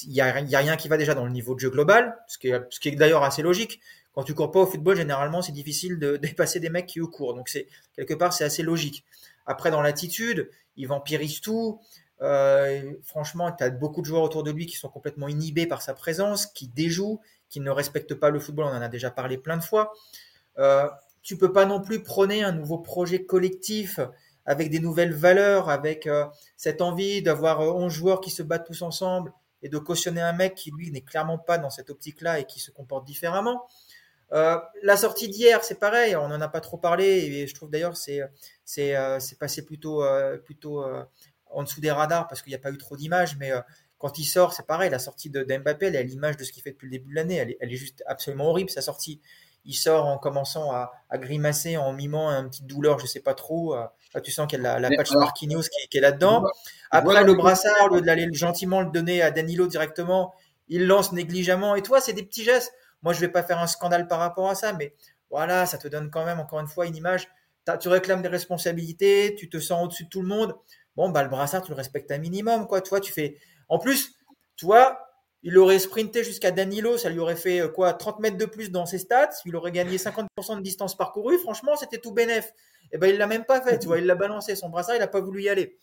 Il n'y a, rien qui va déjà dans le niveau de jeu global, ce qui est, ce qui est d'ailleurs assez logique. Quand tu cours pas au football, généralement, c'est difficile de dépasser des mecs qui courent. Donc, c'est quelque part, c'est assez logique. Après, dans l'attitude, il vampirise tout. Euh, franchement, tu as beaucoup de joueurs autour de lui qui sont complètement inhibés par sa présence, qui déjouent, qui ne respectent pas le football. On en a déjà parlé plein de fois. Euh, tu peux pas non plus prôner un nouveau projet collectif avec des nouvelles valeurs, avec euh, cette envie d'avoir 11 joueurs qui se battent tous ensemble et de cautionner un mec qui, lui, n'est clairement pas dans cette optique-là et qui se comporte différemment. Euh, la sortie d'hier, c'est pareil, on n'en a pas trop parlé et je trouve d'ailleurs c'est c'est euh, passé plutôt euh, plutôt en dessous des radars parce qu'il n'y a pas eu trop d'images, mais quand il sort, c'est pareil, la sortie de d'Mbappé, elle est à l'image de ce qu'il fait depuis le début de l'année, elle est, elle est juste absolument horrible sa sortie. Il sort en commençant à, à grimacer, en mimant une petite douleur, je sais pas trop. tu sens qu'il y a la, la patch Marquinhos qui, qui est là-dedans. Après, le brassard, au lieu d'aller gentiment le donner à Danilo directement, il lance négligemment. Et toi, c'est des petits gestes. Moi, je vais pas faire un scandale par rapport à ça, mais voilà, ça te donne quand même, encore une fois, une image. Tu réclames des responsabilités, tu te sens au-dessus de tout le monde. Bon, bah, le brassard, tu le respectes un minimum, quoi. Toi, tu fais. En plus, toi, il aurait sprinté jusqu'à Danilo, ça lui aurait fait euh, quoi 30 mètres de plus dans ses stats, il aurait gagné 50% de distance parcourue. Franchement, c'était tout bénef. Et eh ben, il l'a même pas fait, tu vois, il l'a balancé son brassard, il a pas voulu y aller.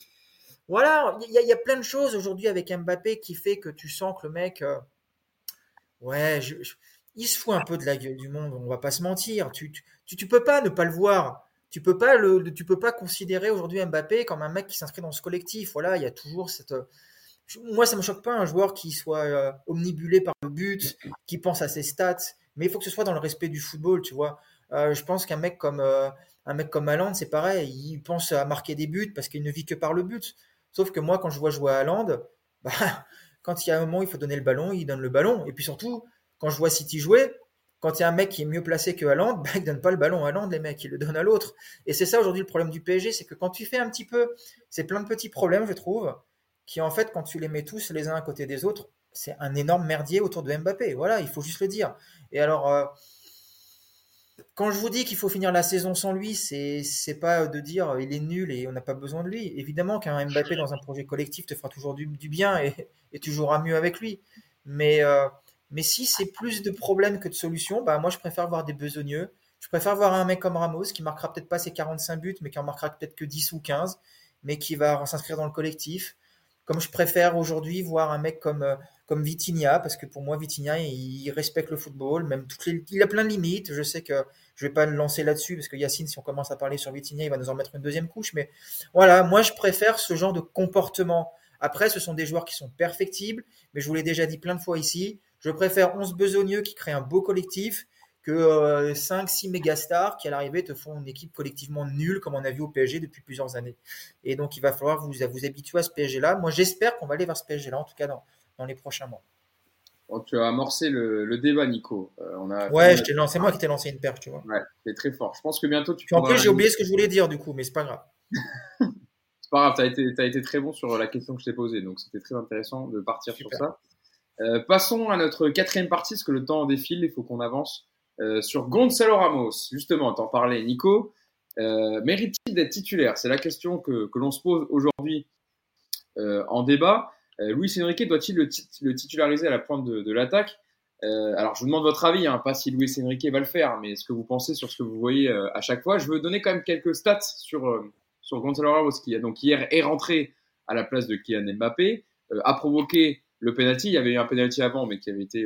Voilà, il y, a plein de choses aujourd'hui avec Mbappé qui fait que tu sens que le mec, euh, ouais, il se fout un peu de la gueule du monde. On va pas se mentir. Tu, tu, tu peux pas ne pas le voir. Tu peux pas le, tu peux pas considérer aujourd'hui Mbappé comme un mec qui s'inscrit dans ce collectif. Voilà, il y a toujours cette. Moi, ça me choque pas un joueur qui soit euh, omnibulé par le but, qui pense à ses stats, mais il faut que ce soit dans le respect du football, tu vois. Euh, je pense qu'un mec comme un mec comme c'est pareil. Il pense à marquer des buts parce qu'il ne vit que par le but. Sauf que moi, quand je vois jouer à bah, quand il y a un moment, il faut donner le ballon, il donne le ballon. Et puis surtout, quand je vois City jouer, quand il y a un mec qui est mieux placé que Haaland, bah, il donne pas le ballon à Haaland, les mecs, il le donne à l'autre. Et c'est ça aujourd'hui le problème du PSG, c'est que quand tu fais un petit peu, c'est plein de petits problèmes, je trouve, qui en fait, quand tu les mets tous les uns à côté des autres, c'est un énorme merdier autour de Mbappé. Voilà, il faut juste le dire. Et alors, euh, quand je vous dis qu'il faut finir la saison sans lui, c'est c'est pas de dire il est nul et on n'a pas besoin de lui. Évidemment qu'un Mbappé dans un projet collectif te fera toujours du, bien et, et, tu joueras mieux avec lui. Mais euh, mais si c'est plus de problèmes que de solutions, bah moi je préfère voir des besogneux. Je préfère voir un mec comme Ramos qui marquera peut-être pas ses 45 buts, mais qui en marquera peut-être que 10 ou 15, mais qui va s'inscrire dans le collectif. Comme je préfère aujourd'hui voir un mec comme, euh, comme Vitinha, parce que pour moi, Vitinha, il respecte le football, même il a plein de limites. Je sais que je vais pas le lancer là-dessus, parce que Yacine, si on commence à parler sur Vitinha, il va nous en mettre une deuxième couche. Mais voilà, moi, je préfère ce genre de comportement. Après, ce sont des joueurs qui sont perfectibles, mais je vous l'ai déjà dit plein de fois ici. Je préfère 11 besogneux qui créent un beau collectif que 5-6 euh, mégastars qui à l'arrivée te font une équipe collectivement nulle comme on a vu au PSG depuis plusieurs années. Et donc il va falloir vous, vous habituer à ce PSG-là. Moi j'espère qu'on va aller vers ce PSG-là, en tout cas dans, dans les prochains mois. tu as amorcé le, débat, Nico. Euh, on a ouais, c'est moi qui t'ai lancé une perche, tu vois. Ouais, c'est très fort. Je pense que bientôt tu. en plus, j'ai oublié ce que je voulais dire, du coup, mais c'est pas grave. c'est pas grave, tu as été, as été très bon sur la question que je t'ai posée, donc c'était très intéressant de partir sur ça. Euh, passons à notre quatrième partie, parce que le temps défile, il faut qu'on avance. Euh, sur Gonzalo Ramos, justement, t'en parlais, Nico. Euh, Mérite-t-il d'être titulaire? C'est la question que, que l'on se pose aujourd'hui euh, en débat. Euh, Luis Enrique doit-il le, titulariser à la pointe de, de l'attaque? Alors, je vous demande votre avis, hein, pas si Luis Enrique va le faire, mais ce que vous pensez sur ce que vous voyez à chaque fois. Je veux donner quand même quelques stats sur, sur Gonzalo Ramos, qui a donc hier est rentré à la place de Kylian Mbappé, a provoqué le penalty. Il y avait eu un penalty avant, mais qui avait été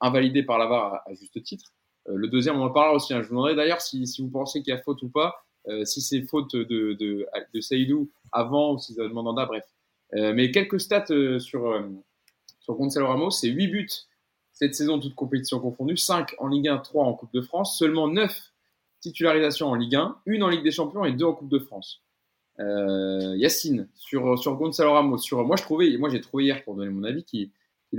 invalidé par la VAR à, à juste titre. Euh, le deuxième, on en parlera aussi. Hein. Je vous demanderai d'ailleurs si, si, vous pensez qu'il y a faute ou pas, euh, si c'est faute de, de, de Saïdou avant ou si c'est Mandanda, bref. Euh, mais quelques stats sur, sur Gonzalo Ramos, c'est 8 buts cette saison, toute compétition confondue, 5 en Ligue 1, 3 en Coupe de France, seulement 9 titularisations en Ligue 1, une en Ligue des Champions et deux en Coupe de France. Euh, Yacine, sur, sur Gonzalo Ramos, sur, moi je trouvais, moi j'ai trouvé hier pour donner mon avis qu'il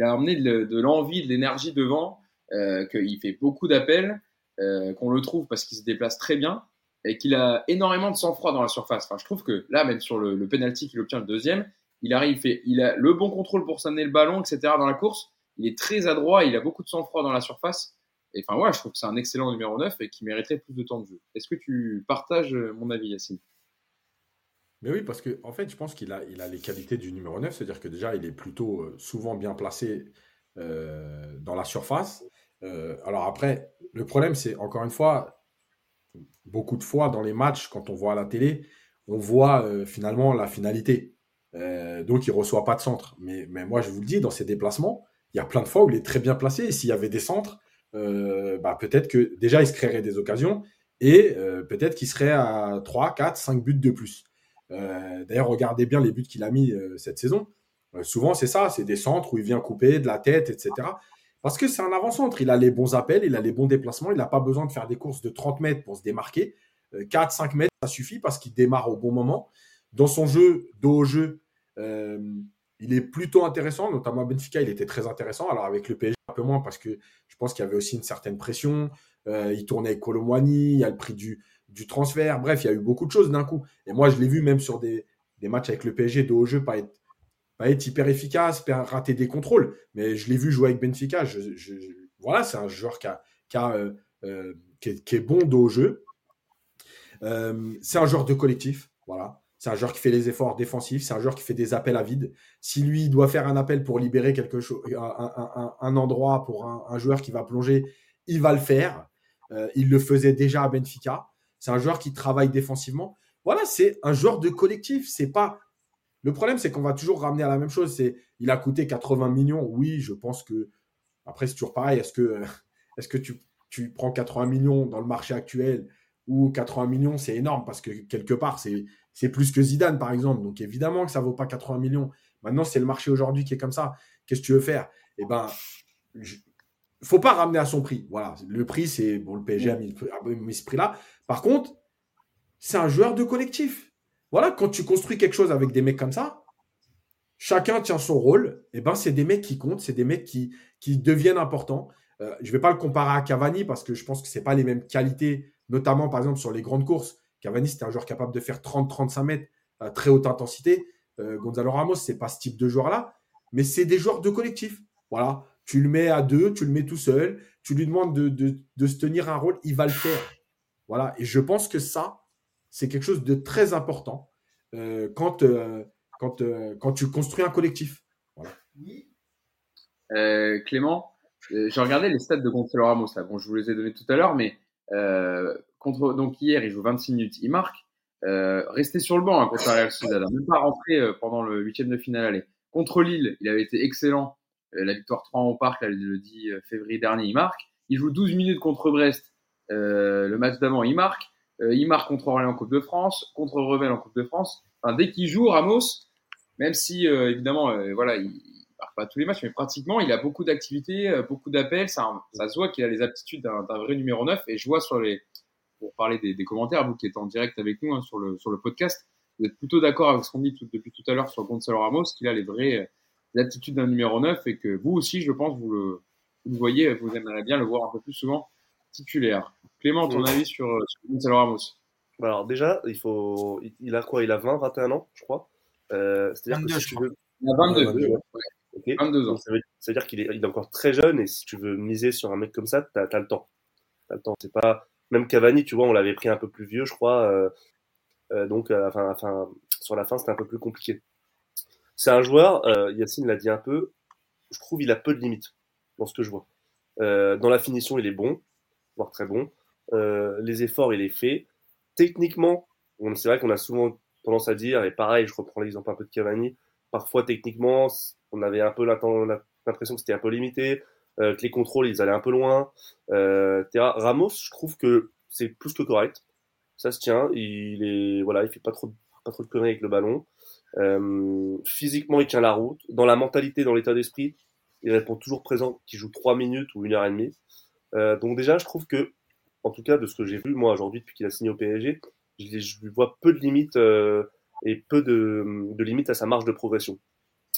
a amené de, de l'envie, de l'énergie devant, euh, qu'il fait beaucoup d'appels, euh, qu'on le trouve parce qu'il se déplace très bien et qu'il a énormément de sang-froid dans la surface. Enfin, je trouve que là, même sur le, le penalty qu'il obtient le deuxième, il arrive, il, fait, il a le bon contrôle pour s'amener le ballon, etc. dans la course. Il est très adroit, il a beaucoup de sang-froid dans la surface. Et enfin, voilà, je trouve que c'est un excellent numéro 9 et qui mériterait plus de temps de jeu. Est-ce que tu partages mon avis, Yacine? Mais oui, parce que en fait, je pense qu'il a, il a les qualités du numéro 9, c'est-à-dire que déjà, il est plutôt euh, souvent bien placé euh, dans la surface. Euh, alors après, le problème, c'est encore une fois, beaucoup de fois dans les matchs, quand on voit à la télé, on voit finalement la finalité. Donc, il ne reçoit pas de centre. Mais, mais, moi, je vous le dis, dans ses déplacements, il y a plein de fois où il est très bien placé. Et s'il y avait des centres, bah, peut-être que déjà, il se créerait des occasions et peut-être qu'il serait à 3, 4, 5 buts de plus. D'ailleurs, regardez bien les buts qu'il a mis cette saison. souvent, c'est ça, c'est des centres où il vient couper de la tête, etc. Parce que c'est un avant-centre. Il a les bons appels, il a les bons déplacements. Il n'a pas besoin de faire des courses de 30 mètres pour se démarquer. 4, euh, 5 mètres, ça suffit parce qu'il démarre au bon moment. Dans son jeu, dos au jeu, euh, il est plutôt intéressant, notamment à Benfica, il était très intéressant. Alors avec le PSG, un peu moins parce que je pense qu'il y avait aussi une certaine pression. Euh, il tournait avec Colomwani, il y a le prix du, du transfert. Bref, il y a eu beaucoup de choses d'un coup. Et moi, je l'ai vu même sur des, matchs avec le PSG, dos au jeu, pas être, hyper efficace, rater des contrôles. Mais je l'ai vu jouer avec Benfica. Voilà, c'est un joueur qui, a, qui, euh, qui, est, bon dos au jeu. Euh, c'est un joueur de collectif. C'est un joueur qui fait les efforts défensifs. C'est un joueur qui fait des appels à vide. Si lui doit faire un appel pour libérer quelque chose, un, endroit pour un, joueur qui va plonger, il va le faire. Euh, il le faisait déjà à Benfica. C'est un joueur qui travaille défensivement. Voilà, c'est un joueur de collectif. C'est pas. Le problème, c'est qu'on va toujours ramener à la même chose. C'est, il a coûté 80 millions. Oui, je pense que. Après, c'est toujours pareil. Est-ce que, est-ce que tu, prends 80 millions dans le marché actuel ou 80 millions, c'est énorme parce que quelque part, c'est, plus que Zidane, par exemple. Donc évidemment que ça vaut pas 80 millions. Maintenant, c'est le marché aujourd'hui qui est comme ça. Qu'est-ce que tu veux faire? Eh ben, faut pas ramener à son prix. Voilà, le prix, c'est bon, le PSG a mis, ce prix-là. Par contre, c'est un joueur de collectif. Voilà, quand tu construis quelque chose avec des mecs comme ça, chacun tient son rôle. Et eh ben, c'est des mecs qui comptent, c'est des mecs qui, qui deviennent importants. Euh, je ne vais pas le comparer à Cavani parce que je pense que c'est pas les mêmes qualités notamment par exemple sur les grandes courses. Cavani, c'était un joueur capable de faire 30-35 mètres à très haute intensité. Euh, Gonzalo Ramos, c'est pas ce type de joueur-là, mais c'est des joueurs de collectif. Voilà, tu le mets à deux, tu le mets tout seul, tu lui demandes de, se tenir un rôle, il va le faire. Voilà, et je pense que ça, c'est quelque chose de très important euh, quand, euh, quand, tu construis un collectif. Clément, j'ai regardé les stats de Gonzalo Ramos. Je vous les ai donnés tout à l'heure, mais euh, contre, donc hier, il joue 26 minutes, il marque. Euh, resté sur le banc hein, contre la Sociedad, même pas rentré euh, pendant le huitième de finale aller. Contre Lille, il avait été excellent. Euh, la victoire 3 au parc le 10 février dernier, il marque. Il joue 12 minutes contre Brest. le match d'avant, il marque. il marque contre Orléans en Coupe de France, contre Revel en Coupe de France. Dès qu'il joue, Ramos, même si évidemment, voilà, il, pas tous les matchs, mais pratiquement, il a beaucoup d'activités, euh, beaucoup d'appels. Ça, ça se voit qu'il a les aptitudes d'un vrai numéro 9. Et je vois sur les, pour parler des, commentaires, vous qui êtes en direct avec nous hein, sur, le, sur le podcast, vous êtes plutôt d'accord avec ce qu'on dit depuis tout à l'heure sur Gonzalo Ramos, qu'il a les vraies euh, aptitudes d'un numéro 9 et que vous aussi, je pense, vous le, vous voyez, vous aimeriez bien le voir un peu plus souvent titulaire. Clément, ton avis sur, euh, sur Gonzalo Ramos? Bah Alors déjà, il faut, il a quoi? Il a 20, 21 ans, je crois. C'est-à-dire que si tu veux, il a 22. 22 ans. ça veut, dire qu'il est, il est, encore très jeune et si tu veux miser sur un mec comme ça, t'as as le temps. T'as le temps. C'est pas même Cavani, tu vois, on l'avait pris un peu plus vieux, je crois. Euh, euh, donc, euh, enfin, enfin, sur la fin, c'était un peu plus compliqué. C'est un joueur, Yacine l'a dit un peu. Je trouve il a peu de limites dans ce que je vois. dans la finition, il est bon, voire très bon. les efforts, il est fait. Techniquement, c'est vrai qu'on a souvent tendance à dire, et pareil, je reprends l'exemple un peu de Cavani, parfois techniquement, on avait un peu l'impression que c'était un peu limité, euh, que les contrôles ils allaient un peu loin. Euh, Ramos, je trouve que c'est plus que correct. Ça se tient, il est voilà, il fait pas trop pas trop de conneries avec le ballon. Euh, physiquement, il tient la route. Dans la mentalité, dans l'état d'esprit, il répond toujours présent, qu'il joue 3 minutes ou une heure et demie. Euh, donc déjà, je trouve que, en tout cas, de ce que j'ai vu moi aujourd'hui depuis qu'il a signé au PSG, je, lui vois peu de limites euh, et peu de, limites à sa marge de progression.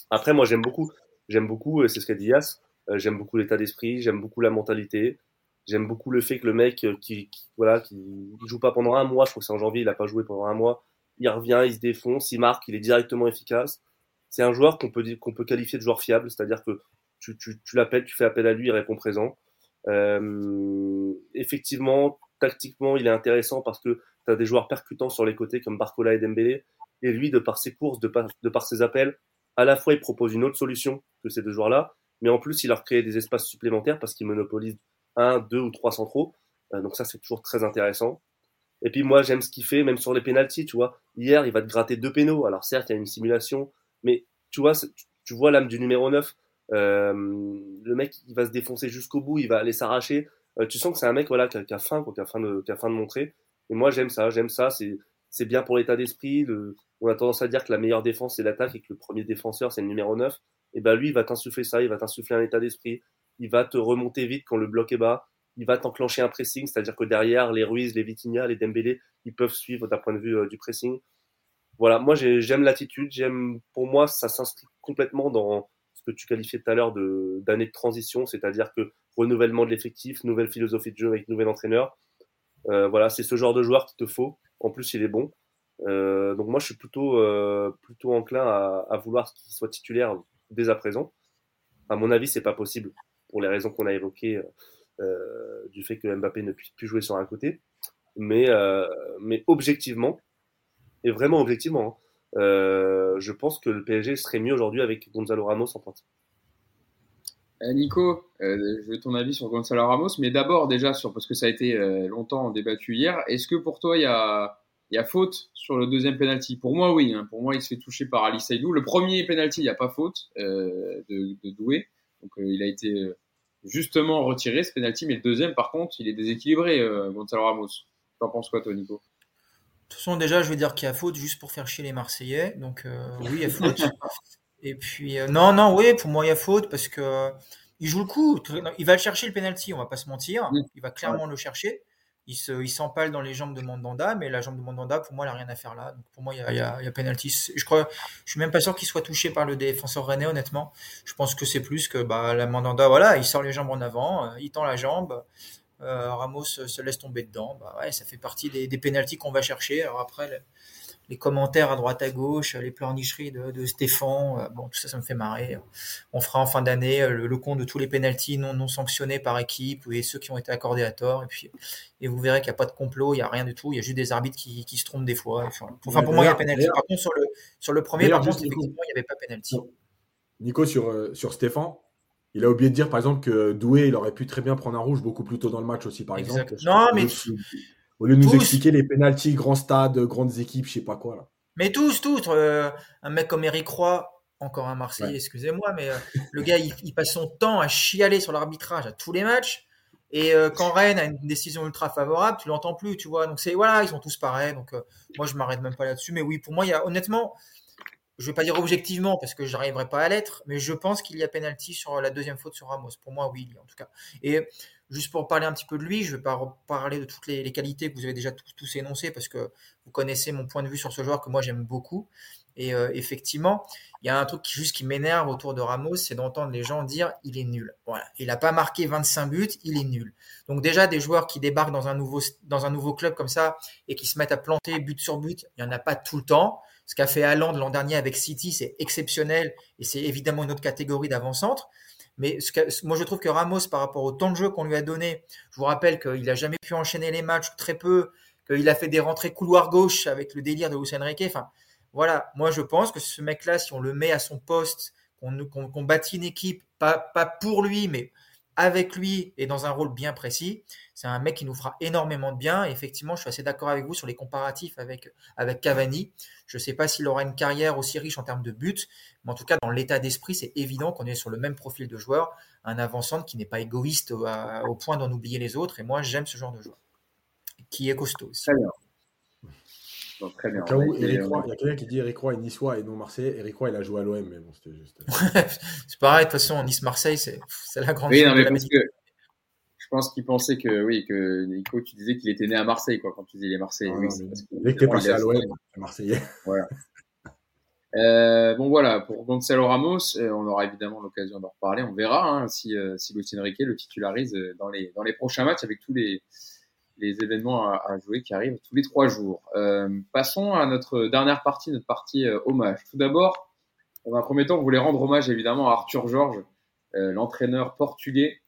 Après, moi, j'aime beaucoup, j'aime beaucoup, c'est ce qu'a dit Yas, j'aime beaucoup l'état d'esprit, j'aime beaucoup la mentalité, j'aime beaucoup le fait que le mec qui, voilà, qui joue pas pendant un mois, je crois que c'est en janvier, il a pas joué pendant un mois, il revient, il se défonce, il marque, il est directement efficace. C'est un joueur qu'on peut peut qualifier de joueur fiable, c'est-à-dire que tu, tu, l'appelles, tu fais appel à lui, il répond présent. Euh, effectivement, tactiquement, il est intéressant parce que tu as des joueurs percutants sur les côtés comme Barcola et Dembélé. Et lui, de par ses courses, de par, de par ses appels, à la fois il propose une autre solution que ces deux joueurs-là, mais en plus il leur crée des espaces supplémentaires parce qu'il monopolise un, deux ou trois centraux. Euh, donc ça c'est toujours très intéressant. Et puis moi j'aime ce qu'il fait, même sur les pénalties, tu vois. Hier il va te gratter deux pénaux. Alors certes il y a une simulation, mais tu vois, tu vois l'âme du numéro 9. Euh, le mec il va se défoncer jusqu'au bout, il va aller s'arracher. Euh, tu sens que c'est un mec voilà qui a, faim, qui a faim de, qui a faim de montrer. Et moi j'aime ça, j'aime ça. C'est c'est bien pour l'état d'esprit. On a tendance à dire que la meilleure défense, c'est l'attaque et que le premier défenseur, c'est le numéro 9. Et ben lui, il va t'insuffler ça, il va t'insuffler un état d'esprit. il va te remonter vite quand le bloc est bas, il va t'enclencher un pressing, c'est-à-dire que derrière, les Ruiz, les Vitinha, les Dembélé, ils peuvent suivre d'un point de vue du pressing. Voilà, moi j'aime l'attitude, j'aime, pour moi, ça s'inscrit complètement dans ce que tu qualifiais tout à l'heure d'année de, transition, c'est-à-dire que renouvellement de l'effectif, nouvelle philosophie de jeu avec nouvel entraîneur. Euh, voilà, c'est ce genre de joueur qu'il te faut. En plus, il est bon. Euh, donc moi, je suis plutôt, euh, plutôt enclin à, à vouloir qu'il soit titulaire dès à présent. À mon avis, c'est pas possible pour les raisons qu'on a évoquées euh, du fait que Mbappé ne puisse plus jouer sur un côté. Mais, euh, mais objectivement, et vraiment objectivement, hein, euh, je pense que le PSG serait mieux aujourd'hui avec Gonzalo Ramos en pointe. Euh, Nico, euh, je veux ton avis sur Gonzalo Ramos, mais d'abord déjà sur parce que ça a été euh, longtemps débattu hier. Est-ce que pour toi il y a, y a faute sur le deuxième penalty? Pour moi oui. Hein. Pour moi il se fait toucher par Ali Saïdou. Le premier penalty il n'y a pas faute euh, de, de Doué, donc euh, il a été justement retiré ce penalty, mais le deuxième par contre il est déséquilibré Gonzalo Ramos. T'en penses quoi toi Nico? De toute façon, déjà, je vais dire qu'il y a faute juste pour faire chier les Marseillais. Donc, oui, il y a faute. Et puis, euh, non, non, oui, pour moi, il y a faute parce que euh, il joue le coup. Il va le chercher le penalty, on va pas se mentir. Il va clairement le chercher. Il se, il s'empale dans les jambes de Mandanda, mais la jambe de Mandanda, pour moi, elle n'a rien à faire là. Donc, pour moi, il y a penalty. Je crois, je suis même pas sûr qu'il soit touché par le défenseur rennais, honnêtement. Je pense que c'est plus que, bah, la Mandanda, voilà, il sort les jambes en avant, euh, il tend la jambe. Euh, Ramos se laisse tomber dedans. Bah ouais, ça fait partie des, des pénalties qu'on va chercher. Alors après, les commentaires à droite à gauche, les pleurnicheries de, de Stéphane, euh, bon tout ça ça me fait marrer. On fera en fin d'année euh, le, compte de tous les pénalties non, non sanctionnés par équipe et ceux qui ont été accordés à tort et puis et vous verrez qu'il n'y a pas de complot, il n'y a rien du tout, il y a juste des arbitres qui, qui se trompent des fois. Enfin, enfin pour moi il y a pénalty. Par contre sur le sur le premier par contre effectivement il n'y avait pas pénalty. Nico sur euh, sur Stéphane, il a oublié de dire par exemple que Doué il aurait pu très bien prendre un rouge beaucoup plus tôt dans le match aussi par exact. exemple. Non mais au lieu de nous expliquer les pénalties, grands stades, grandes équipes, je sais pas quoi là. Mais tous, tous. Euh, un mec comme Eric Roy, encore un Marseillais, ouais. excusez-moi, mais euh, le gars, il, il, passe son temps à chialer sur l'arbitrage à tous les matchs. Et euh, quand Rennes a une décision ultra favorable, tu l'entends plus, tu vois. Donc c'est voilà, ils sont tous pareils. Donc moi, je m'arrête même pas là-dessus. Mais oui, pour moi, il y a honnêtement, je vais pas dire objectivement parce que j'arriverai pas à l'être, mais je pense qu'il y a penalty sur la deuxième faute sur Ramos. Pour moi, oui, en tout cas. Et Juste pour parler un petit peu de lui, je ne vais pas parler de toutes les, qualités que vous avez déjà tous, énoncées parce que vous connaissez mon point de vue sur ce joueur que moi j'aime beaucoup. Et euh, effectivement, il y a un truc qui, juste qui m'énerve autour de Ramos, c'est d'entendre les gens dire il est nul. Voilà, il n'a pas marqué 25 buts, il est nul. Donc déjà des joueurs qui débarquent dans un nouveau dans un nouveau club comme ça et qui se mettent à planter but sur but, il y en a pas tout le temps. Ce qu'a fait Haaland l'an dernier avec City, c'est exceptionnel et c'est évidemment une autre catégorie d'avant-centre. Mais moi, je trouve que Ramos, par rapport au temps de jeu qu'on lui a donné, je vous rappelle qu'il n'a jamais pu enchaîner les matchs, très peu, qu'il a fait des rentrées couloir gauche avec le délire de Hussein Riquet. Enfin, voilà, moi, je pense que ce mec-là, si on le met à son poste, qu'on qu qu bâtit une équipe, pas, pas pour lui, mais avec lui et dans un rôle bien précis, c'est un mec qui nous fera énormément de bien. Effectivement, je suis assez d'accord avec vous sur les comparatifs avec, Cavani. Je ne sais pas s'il aura une carrière aussi riche en termes de buts, mais en tout cas, dans l'état d'esprit, c'est évident qu'on est sur le même profil de joueur, un avant-centre qui n'est pas égoïste au, au point d'en oublier les autres. Et moi, j'aime ce genre de joueur, qui est costaud bien. Donc, très bien. Où, Eric Roy, il y a quelqu'un qui dit Eric Roy est niçois et non Marseillais. Eric Roy, il a joué à l'OM, mais bon, c'était juste. c'est pareil, de toute façon, Nice-Marseille, c'est la grande oui, non, mais parce que je pense qu'il pensait que, oui, que Nico, tu disais qu'il était né à Marseille, quoi, quand tu disais les Marseillais. Ah, oui, Dès que t'es passé à l'OM, Marseillais. Voilà. Euh, bon voilà, pour Gonzalo Ramos, euh, on aura évidemment l'occasion d'en reparler. On verra hein, si, euh, si Luis Enrique le titularise dans les, dans les prochains matchs avec tous les, les événements à, jouer qui arrivent tous les trois jours. Euh, passons à notre dernière partie, notre partie euh, hommage. Tout d'abord, dans un premier temps, on voulait rendre hommage évidemment à Arthur Georges, euh, l'entraîneur portugais,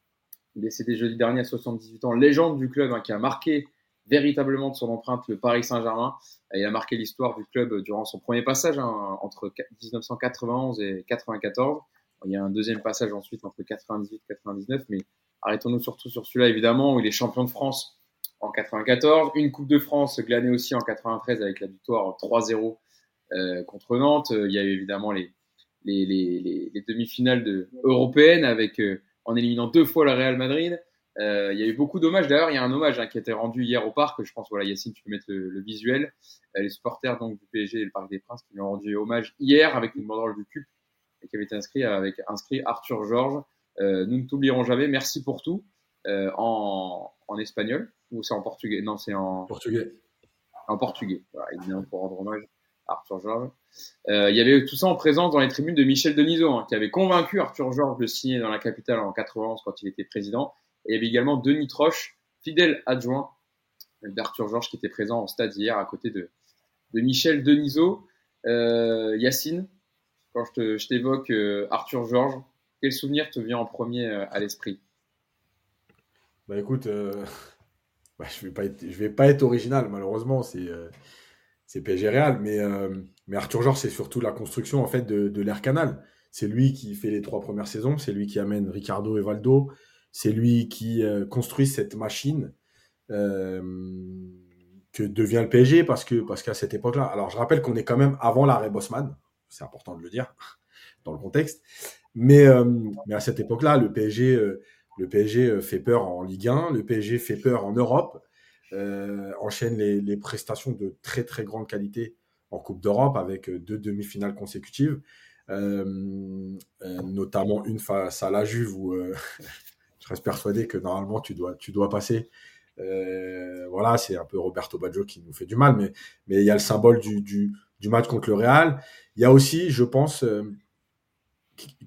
décédé jeudi dernier à 78 ans, légende du club hein, qui a marqué véritablement de son empreinte le Paris Saint-Germain. Il a marqué l'histoire du club durant son premier passage hein, entre 1991 et 94. Il y a un deuxième passage ensuite entre 98 et 99, mais arrêtons-nous surtout sur celui-là évidemment où il est champion de France en 94, une Coupe de France glanée aussi en 93 avec la victoire 3-0 euh, contre Nantes. Il y a eu évidemment les, les, les, les demi-finales de, européennes avec euh, en éliminant deux fois le Real Madrid. Euh, il y a eu beaucoup d'hommages. D'ailleurs, il y a un hommage hein, qui a été rendu hier au parc. Je pense, voilà, Yacine, tu peux mettre le, le visuel. Euh, les supporters donc du PSG et le Parc des Princes qui lui ont rendu hommage hier avec une banderole du CUP et qui avait été inscrit avec inscrit Arthur Georges, nous ne t'oublierons jamais, merci pour tout, en, en espagnol, ou c'est en portugais? Non, c'est en portugais. En portugais, voilà, évidemment, pour rendre hommage à Arthur Georges. il y avait tout ça en présence dans les tribunes de Michel Denisot, hein, qui avait convaincu Arthur Georges de signer dans la capitale en 91 quand il était président. Et il y avait également Denis Troche, fidèle adjoint d'Arthur Georges, qui était présent en stade hier à côté de, de Michel Denisot. Euh, Yacine, quand je t'évoque euh, Arthur Georges, quel souvenir te vient en premier euh, à l'esprit? Bah écoute, bah, je vais pas être, je vais pas être original malheureusement, c'est c'est PSG Real, mais mais Arthur Georges c'est surtout la construction en fait de, de l'Air Canal. C'est lui qui fait les trois premières saisons, c'est lui qui amène Ricardo et Valdo, c'est lui qui construit cette machine que devient le PSG parce que parce qu'à cette époque-là, alors je rappelle qu'on est quand même avant l'arrêt Bosman, c'est important de le dire dans le contexte, mais euh, mais à cette époque-là, le PSG euh, le PSG euh, fait peur en Ligue 1, le PSG fait peur en Europe, enchaîne les, prestations de très très grande qualité en Coupe d'Europe avec deux demi-finales consécutives, notamment une face à la Juve où je reste persuadé que normalement tu dois tu dois passer euh, voilà, c'est un peu Roberto Baggio qui nous fait du mal, mais mais il y a le symbole du, du, match contre le Real. Il y a aussi, je pense, euh,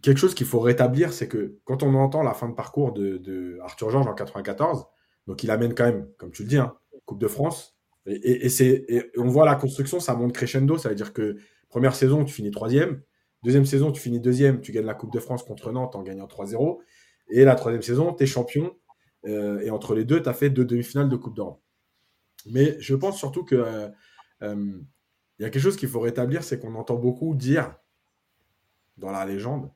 quelque chose qu'il faut rétablir, c'est que quand on entend la fin de parcours de, Arthur Georges en 94, donc il amène quand même, comme tu le dis, hein, Coupe de France, et, et, on voit la construction, ça monte crescendo, ça veut dire que première saison, tu finis troisième, deuxième saison, tu finis deuxième, tu gagnes la Coupe de France contre Nantes en gagnant 3-0, et la troisième saison, tu es champion, euh, et entre les deux, tu as fait deux demi-finales de Coupe d'Europe. Mais je pense surtout que euh, euh, il y a quelque chose qu'il faut rétablir, c'est qu'on entend beaucoup dire dans la légende,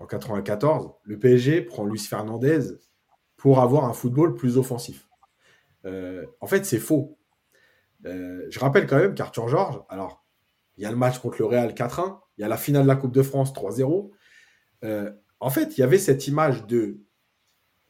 en 94, le PSG prend Luis Fernandez pour avoir un football plus offensif. en fait, c'est faux. je rappelle quand même qu'Arthur Georges, alors, il y a le match contre le Real 4-1, il y a la finale de la Coupe de France 3-0. en fait, il y avait cette image de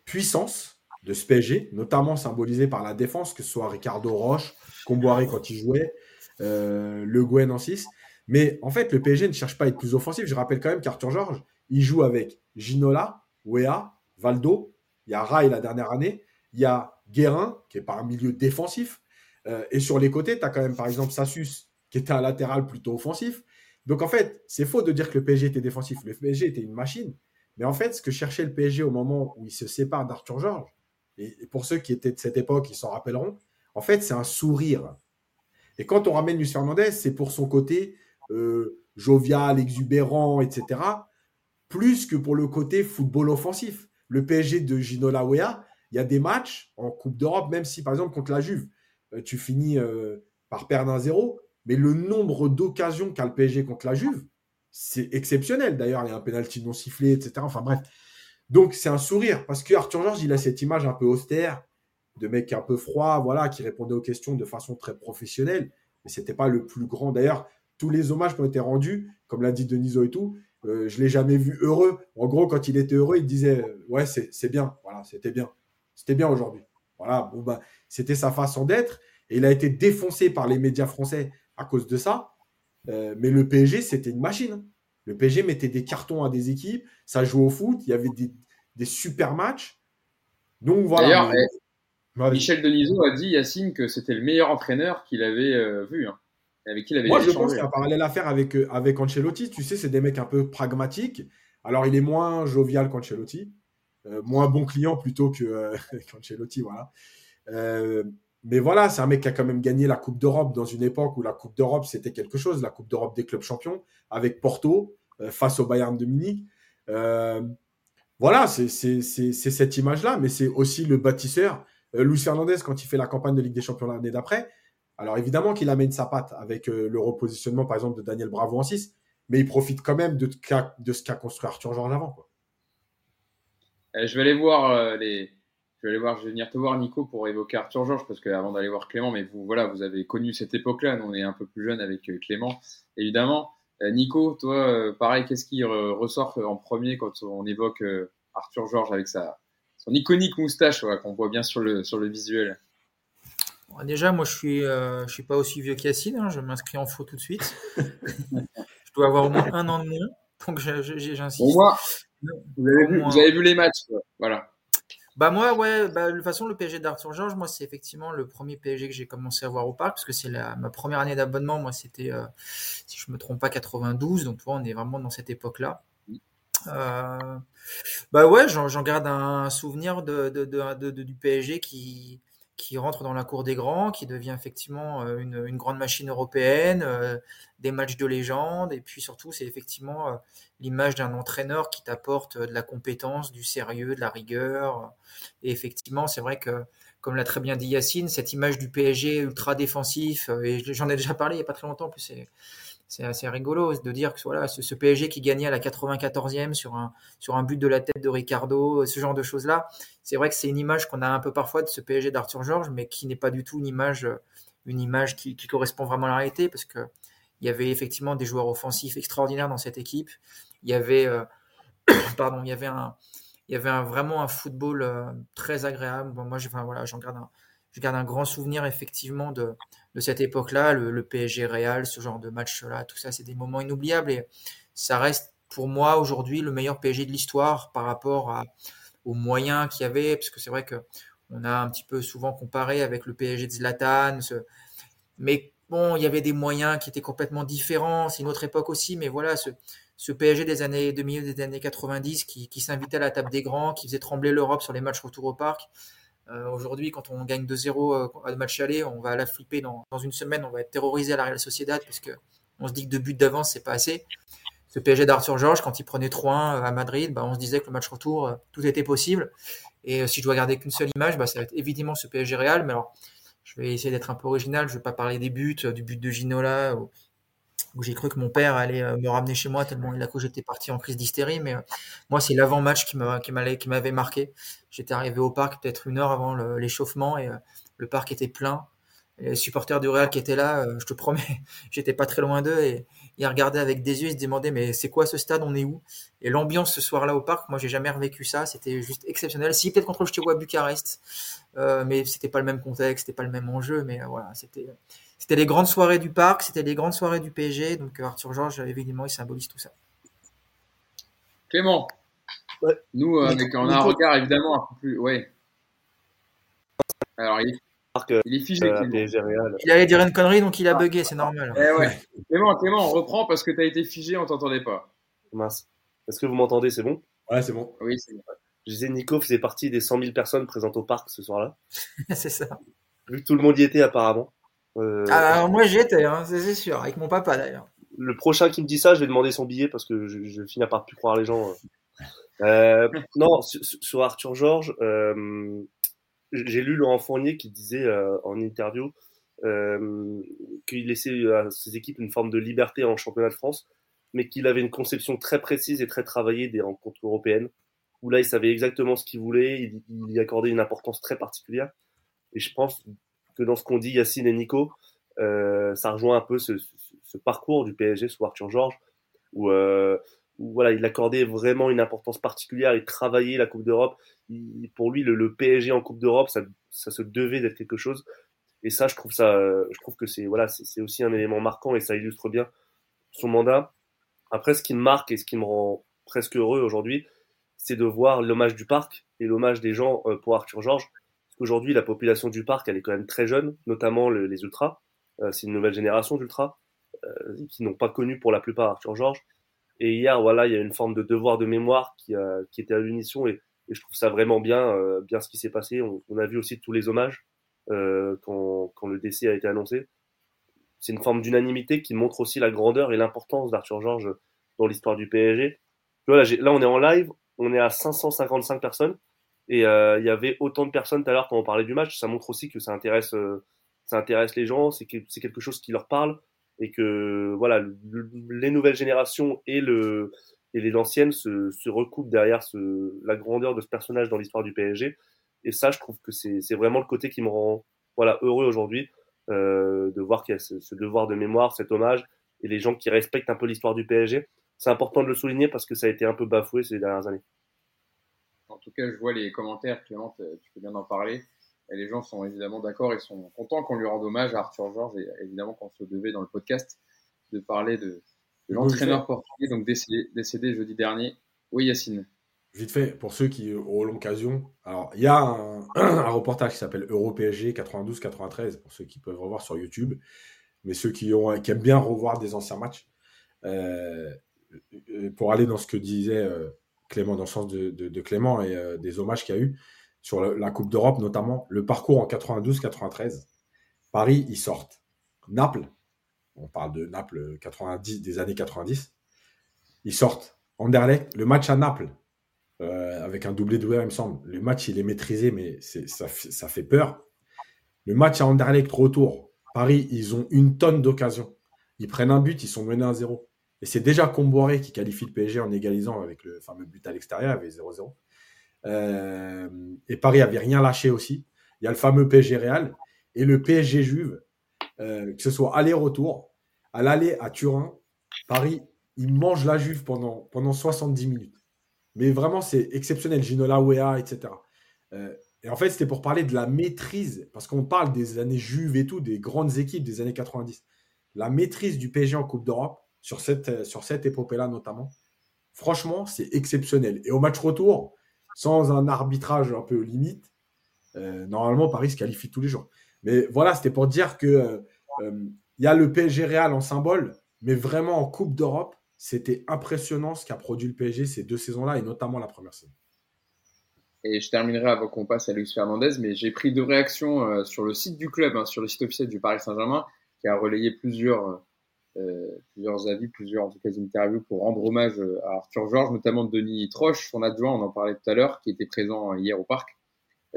puissance de ce PSG, notamment symbolisée par la défense, que ce soit Ricardo Roche, Comboiré quand il jouait, euh, Le Guen en 6. Mais en fait, le PSG ne cherche pas à être plus offensif. Je rappelle quand même qu'Arthur Georges, il joue avec Ginola, Wea, Valdo, il y a Rai la dernière année, il y a Guérin, qui est pas un milieu défensif. Euh, et sur les côtés, tu as quand même par exemple Sassus, qui était un latéral plutôt offensif. Donc en fait, c'est faux de dire que le PSG était défensif. Le PSG était une machine. Mais en fait, ce que cherchait le PSG au moment où il se sépare d'Arthur Georges, et pour ceux qui étaient de cette époque, ils s'en rappelleront, en fait, c'est un sourire. Et quand on ramène Luis Fernandez, c'est pour son côté euh, jovial, exubérant, etc., plus que pour le côté football offensif. Le PSG de Gino Lawea, il y a des matchs en Coupe d'Europe, même si par exemple contre la Juve, euh, tu finis euh, par perdre un zéro, mais le nombre d'occasions qu'a le PSG contre la Juve, c'est exceptionnel. D'ailleurs, il y a un penalty non sifflé, etc. Enfin bref. Donc c'est un sourire parce que Arthur Georges, il a cette image un peu austère de mec un peu froid, voilà, qui répondait aux questions de façon très professionnelle. Mais c'était pas le plus grand. D'ailleurs, tous les hommages qui ont été rendus, comme l'a dit Deniso et tout, euh, je l'ai jamais vu heureux. En gros, quand il était heureux, il disait ouais, c'est bien, voilà, c'était bien, c'était bien aujourd'hui. Voilà, bon bah, c'était sa façon d'être et il a été défoncé par les médias français à cause de ça. Euh, mais le PSG, c'était une machine. Le PSG mettait des cartons à des équipes, ça jouait au foot, il y avait des, super matchs. Donc voilà. D'ailleurs, Michel Denisot a dit, Yacine, que c'était le meilleur entraîneur qu'il avait euh, vu. Hein, avec qui il avait Moi, je pense qu'il y a un parallèle à faire avec, euh, avec Ancelotti. Tu sais, c'est des mecs un peu pragmatiques. Alors, il est moins jovial qu'Ancelotti. moins bon client plutôt que qu'Ancelotti, voilà mais voilà, c'est un mec qui a quand même gagné la Coupe d'Europe dans une époque où la Coupe d'Europe, c'était quelque chose, la Coupe d'Europe des clubs champions, avec Porto, euh, face au Bayern de Munich. Euh, voilà, c'est cette image-là, mais c'est aussi le bâtisseur. Euh, Luis Fernandez, quand il fait la campagne de Ligue des Champions l'année d'après, alors évidemment qu'il amène sa patte avec le repositionnement, par exemple, de Daniel Bravo en 6, mais il profite quand même de, ce qu'a construit Arthur Georges avant. Quoi. je vais aller voir les, je vais aller voir, venir te voir Nico pour évoquer Arthur Georges parce qu'avant d'aller voir Clément, mais vous voilà, vous avez connu cette époque-là. On est un peu plus jeune avec euh, Clément, évidemment. Euh, Nico, toi, euh, pareil, qu'est-ce qui ressort en premier quand on évoque Arthur Georges avec sa son iconique moustache qu'on voit bien sur le sur le visuel? Déjà, moi, je suis je suis pas aussi vieux qu'Yacine. Hein, je m'inscris en faux tout de suite. je dois avoir au moins un an de moins, donc j'insiste. Vous avez, vu, vous avez vu les matchs, voilà. Bah moi, ouais, bah, de toute façon, le PSG d'Arthur Georges, moi, c'est effectivement le premier PSG que j'ai commencé à voir au parc, parce que c'est ma première année d'abonnement. Moi, c'était, euh, si je me trompe pas, 92. Donc, on est vraiment dans cette époque-là. Euh, bah ouais, j'en garde un souvenir de, de, de, du PSG qui, qui rentre dans la cour des grands, qui devient effectivement euh, une, une grande machine européenne, euh, des matchs de légende, et puis surtout c'est effectivement euh, l'image d'un entraîneur qui t'apporte de la compétence, du sérieux, de la rigueur. Et effectivement, c'est vrai que, comme l'a très bien dit Yacine, cette image du PSG ultra défensif, et j'en ai déjà parlé il n'y a pas très longtemps, en plus c'est c'est assez rigolo de dire que voilà, ce, PSG qui gagnait à la 94e sur un, sur un but de la tête de Ricardo, ce genre de choses-là. C'est vrai que c'est une image qu'on a un peu parfois de ce PSG d'Arthur Georges, mais qui n'est pas du tout une image, une image qui, correspond vraiment à la réalité, parce que il y avait effectivement des joueurs offensifs extraordinaires dans cette équipe. Il y avait, euh, pardon, il y avait un, il y avait un, vraiment un football euh, très agréable. Bon, moi, voilà, j'en garde je garde un grand souvenir effectivement de, de cette époque-là, le, PSG Real, ce genre de match-là, tout ça, c'est des moments inoubliables et ça reste pour moi aujourd'hui le meilleur PSG de l'histoire par rapport aux moyens qu'il y avait, parce que c'est vrai que on a un petit peu souvent comparé avec le PSG de Zlatan, mais bon, il y avait des moyens qui étaient complètement différents, c'est une autre époque aussi, mais voilà, ce, ce PSG des années 2000, des années 90 qui, qui s'invitait à la table des grands, qui faisait trembler l'Europe sur les matchs retour au parc, euh, aujourd'hui, quand on gagne 2-0 euh, à match aller, on va la flipper dans, une semaine, on va être terrorisé à la Real Sociedad parce que on se dit que deux buts d'avance, c'est pas assez. Ce PSG d'Arthur Georges, quand il prenait 3-1 à Madrid, bah, on se disait que le match retour, euh, tout était possible. Et si je dois garder qu'une seule image, bah, ça va être évidemment ce PSG Real. Mais alors, je vais essayer d'être un peu original. Je vais pas parler des buts, du but de Ginola, où j'ai cru que mon père allait euh, me ramener chez moi tellement il a cru j'étais parti en crise d'hystérie. Mais euh, moi, c'est l'avant-match qui m'avait marqué. J'étais arrivé au parc peut-être une heure avant l'échauffement et euh, le parc était plein. les supporters du Real qui étaient là, je te promets, j'étais pas très loin d'eux et ils regardaient avec des yeux, ils se demandaient mais c'est quoi ce stade, on est où? Et l'ambiance ce soir-là au parc, moi j'ai jamais revécu ça, c'était juste exceptionnel. Si peut-être contre le Steaua Bucarest, euh, mais c'était pas le même contexte, c'était pas le même enjeu, mais voilà, c'était c'était les grandes soirées du parc, c'était les grandes soirées du PSG. Donc Arthur Georges, évidemment, il symbolise tout ça. Clément, nous, euh, avec, on a un regard évidemment un peu plus. Ouais. Alors, il est, il est figé. Euh, il allait dire une connerie, donc il a bugué, c'est normal. Eh ouais. Clément, Clément, on reprend parce que tu as été figé, on t'entendait pas. Mince. Est-ce que vous m'entendez C'est bon? Ouais, c'est bon. Oui, c'est bon. Je disais, Nico faisait partie des 100 000 personnes présentes au parc ce soir-là. c'est ça. Vu que tout le monde y était apparemment. Euh, ah, alors moi j'y étais, hein, c'est sûr, avec mon papa d'ailleurs. Le prochain qui me dit ça, je vais demander son billet parce que je, je finis par plus croire les gens. Euh, non, sur, Arthur Georges, euh, j'ai lu Laurent Fournier qui disait en interview qu'il laissait à ses équipes une forme de liberté en championnat de France, mais qu'il avait une conception très précise et très travaillée des rencontres européennes, où là il savait exactement ce qu'il voulait, il, il y accordait une importance très particulière. Et je pense que dans ce qu'on dit Yacine et Nico, euh, ça rejoint un peu ce, parcours du PSG sous Arthur Georges, où, euh, où, voilà, il accordait vraiment une importance particulière, il travaillait la Coupe d'Europe. Pour lui, le, PSG en Coupe d'Europe, ça, ça, se devait d'être quelque chose. Et ça, je trouve ça, je trouve que c'est voilà, c'est aussi un élément marquant et ça illustre bien son mandat. Après, ce qui me marque et ce qui me rend presque heureux aujourd'hui, c'est de voir l'hommage du parc et l'hommage des gens euh, pour Arthur Georges. Aujourd'hui, la population du parc, elle est quand même très jeune, notamment les ultras. Euh, c'est une nouvelle génération d'ultras euh, qui n'ont pas connu pour la plupart Arthur Georges. Et hier, voilà, il y a une forme de devoir de mémoire qui, qui était à l'unisson et, je trouve ça vraiment bien, euh, bien ce qui s'est passé. On, a vu aussi tous les hommages quand, quand, le décès a été annoncé. C'est une forme d'unanimité qui montre aussi la grandeur et l'importance d'Arthur Georges dans l'histoire du PSG. Là, là, on est en live, on est à 555 personnes. Et euh, il y avait autant de personnes tout à l'heure quand on parlait du match. Ça montre aussi que ça intéresse, euh, ça intéresse les gens, c'est que quelque chose qui leur parle et que voilà, les nouvelles générations et le et les anciennes se, se recoupent derrière ce, la grandeur de ce personnage dans l'histoire du PSG. Et ça, je trouve que c'est vraiment le côté qui me rend voilà heureux aujourd'hui euh, de voir qu'il y a ce, ce, devoir de mémoire, cet hommage et les gens qui respectent un peu l'histoire du PSG. C'est important de le souligner parce que ça a été un peu bafoué ces dernières années. En tout cas, je vois les commentaires, Clément, tu peux bien en parler. Et les gens sont évidemment d'accord, ils sont contents qu'on lui rende hommage à Arthur Georges et évidemment qu'on se devait dans le podcast de parler de, l'entraîneur portugais, donc décédé, décédé, jeudi dernier. Oui, Yacine. vite fait, pour ceux qui auront l'occasion, alors il y a un, reportage qui s'appelle Euro PSG 92-93, pour ceux qui peuvent revoir sur YouTube, mais ceux qui, ont, qui aiment bien revoir des anciens matchs, euh, pour aller dans ce que disait euh, Clément, dans le sens de, Clément et euh, des hommages qu'il y a eu sur la Coupe d'Europe, notamment le parcours en 92-93. Paris, ils sortent. Naples, on parle de Naples 90, des années 90, ils sortent. Anderlecht, le match à Naples, euh, avec un doublé de il me semble. Le match, il est maîtrisé, mais ça, ça fait peur. Le match à Anderlecht, retour. Paris, ils ont une tonne d'occasions. Ils prennent un but, ils sont menés à 0. Et c'est déjà Comboiré qui qualifie le PSG en égalisant avec le fameux but à l'extérieur, avec 0-0. Euh, et Paris avait rien lâché aussi. Il y a le fameux PSG Real et le PSG Juve, euh, que ce soit aller-retour. À l'aller à Turin, Paris, il mange la Juve pendant, pendant 70 minutes. Mais vraiment, c'est exceptionnel. Ginola, Wea, etc. Euh, et en fait, c'était pour parler de la maîtrise, parce qu'on parle des années Juve et tout, des grandes équipes des années 90. La maîtrise du PSG en Coupe d'Europe, sur cette, euh, sur cette épopée-là notamment, franchement, c'est exceptionnel. Et au match retour, sans un arbitrage un peu limite, euh, normalement, Paris se qualifie tous les jours. Mais voilà, c'était pour dire que il y a le PSG Real en symbole, mais vraiment en Coupe d'Europe, c'était impressionnant ce qu'a produit le PSG ces deux saisons-là, et notamment la première saison. Et je terminerai avant qu'on passe à Luis Fernandez, mais j'ai pris deux réactions euh, sur le site du club, hein, sur le site officiel du Paris Saint-Germain, qui a relayé plusieurs, euh, plusieurs avis, plusieurs en tout cas interviews pour rendre hommage euh, à Arthur Georges, notamment de Denis Troche, son adjoint, on en parlait tout à l'heure, qui était présent hier au parc,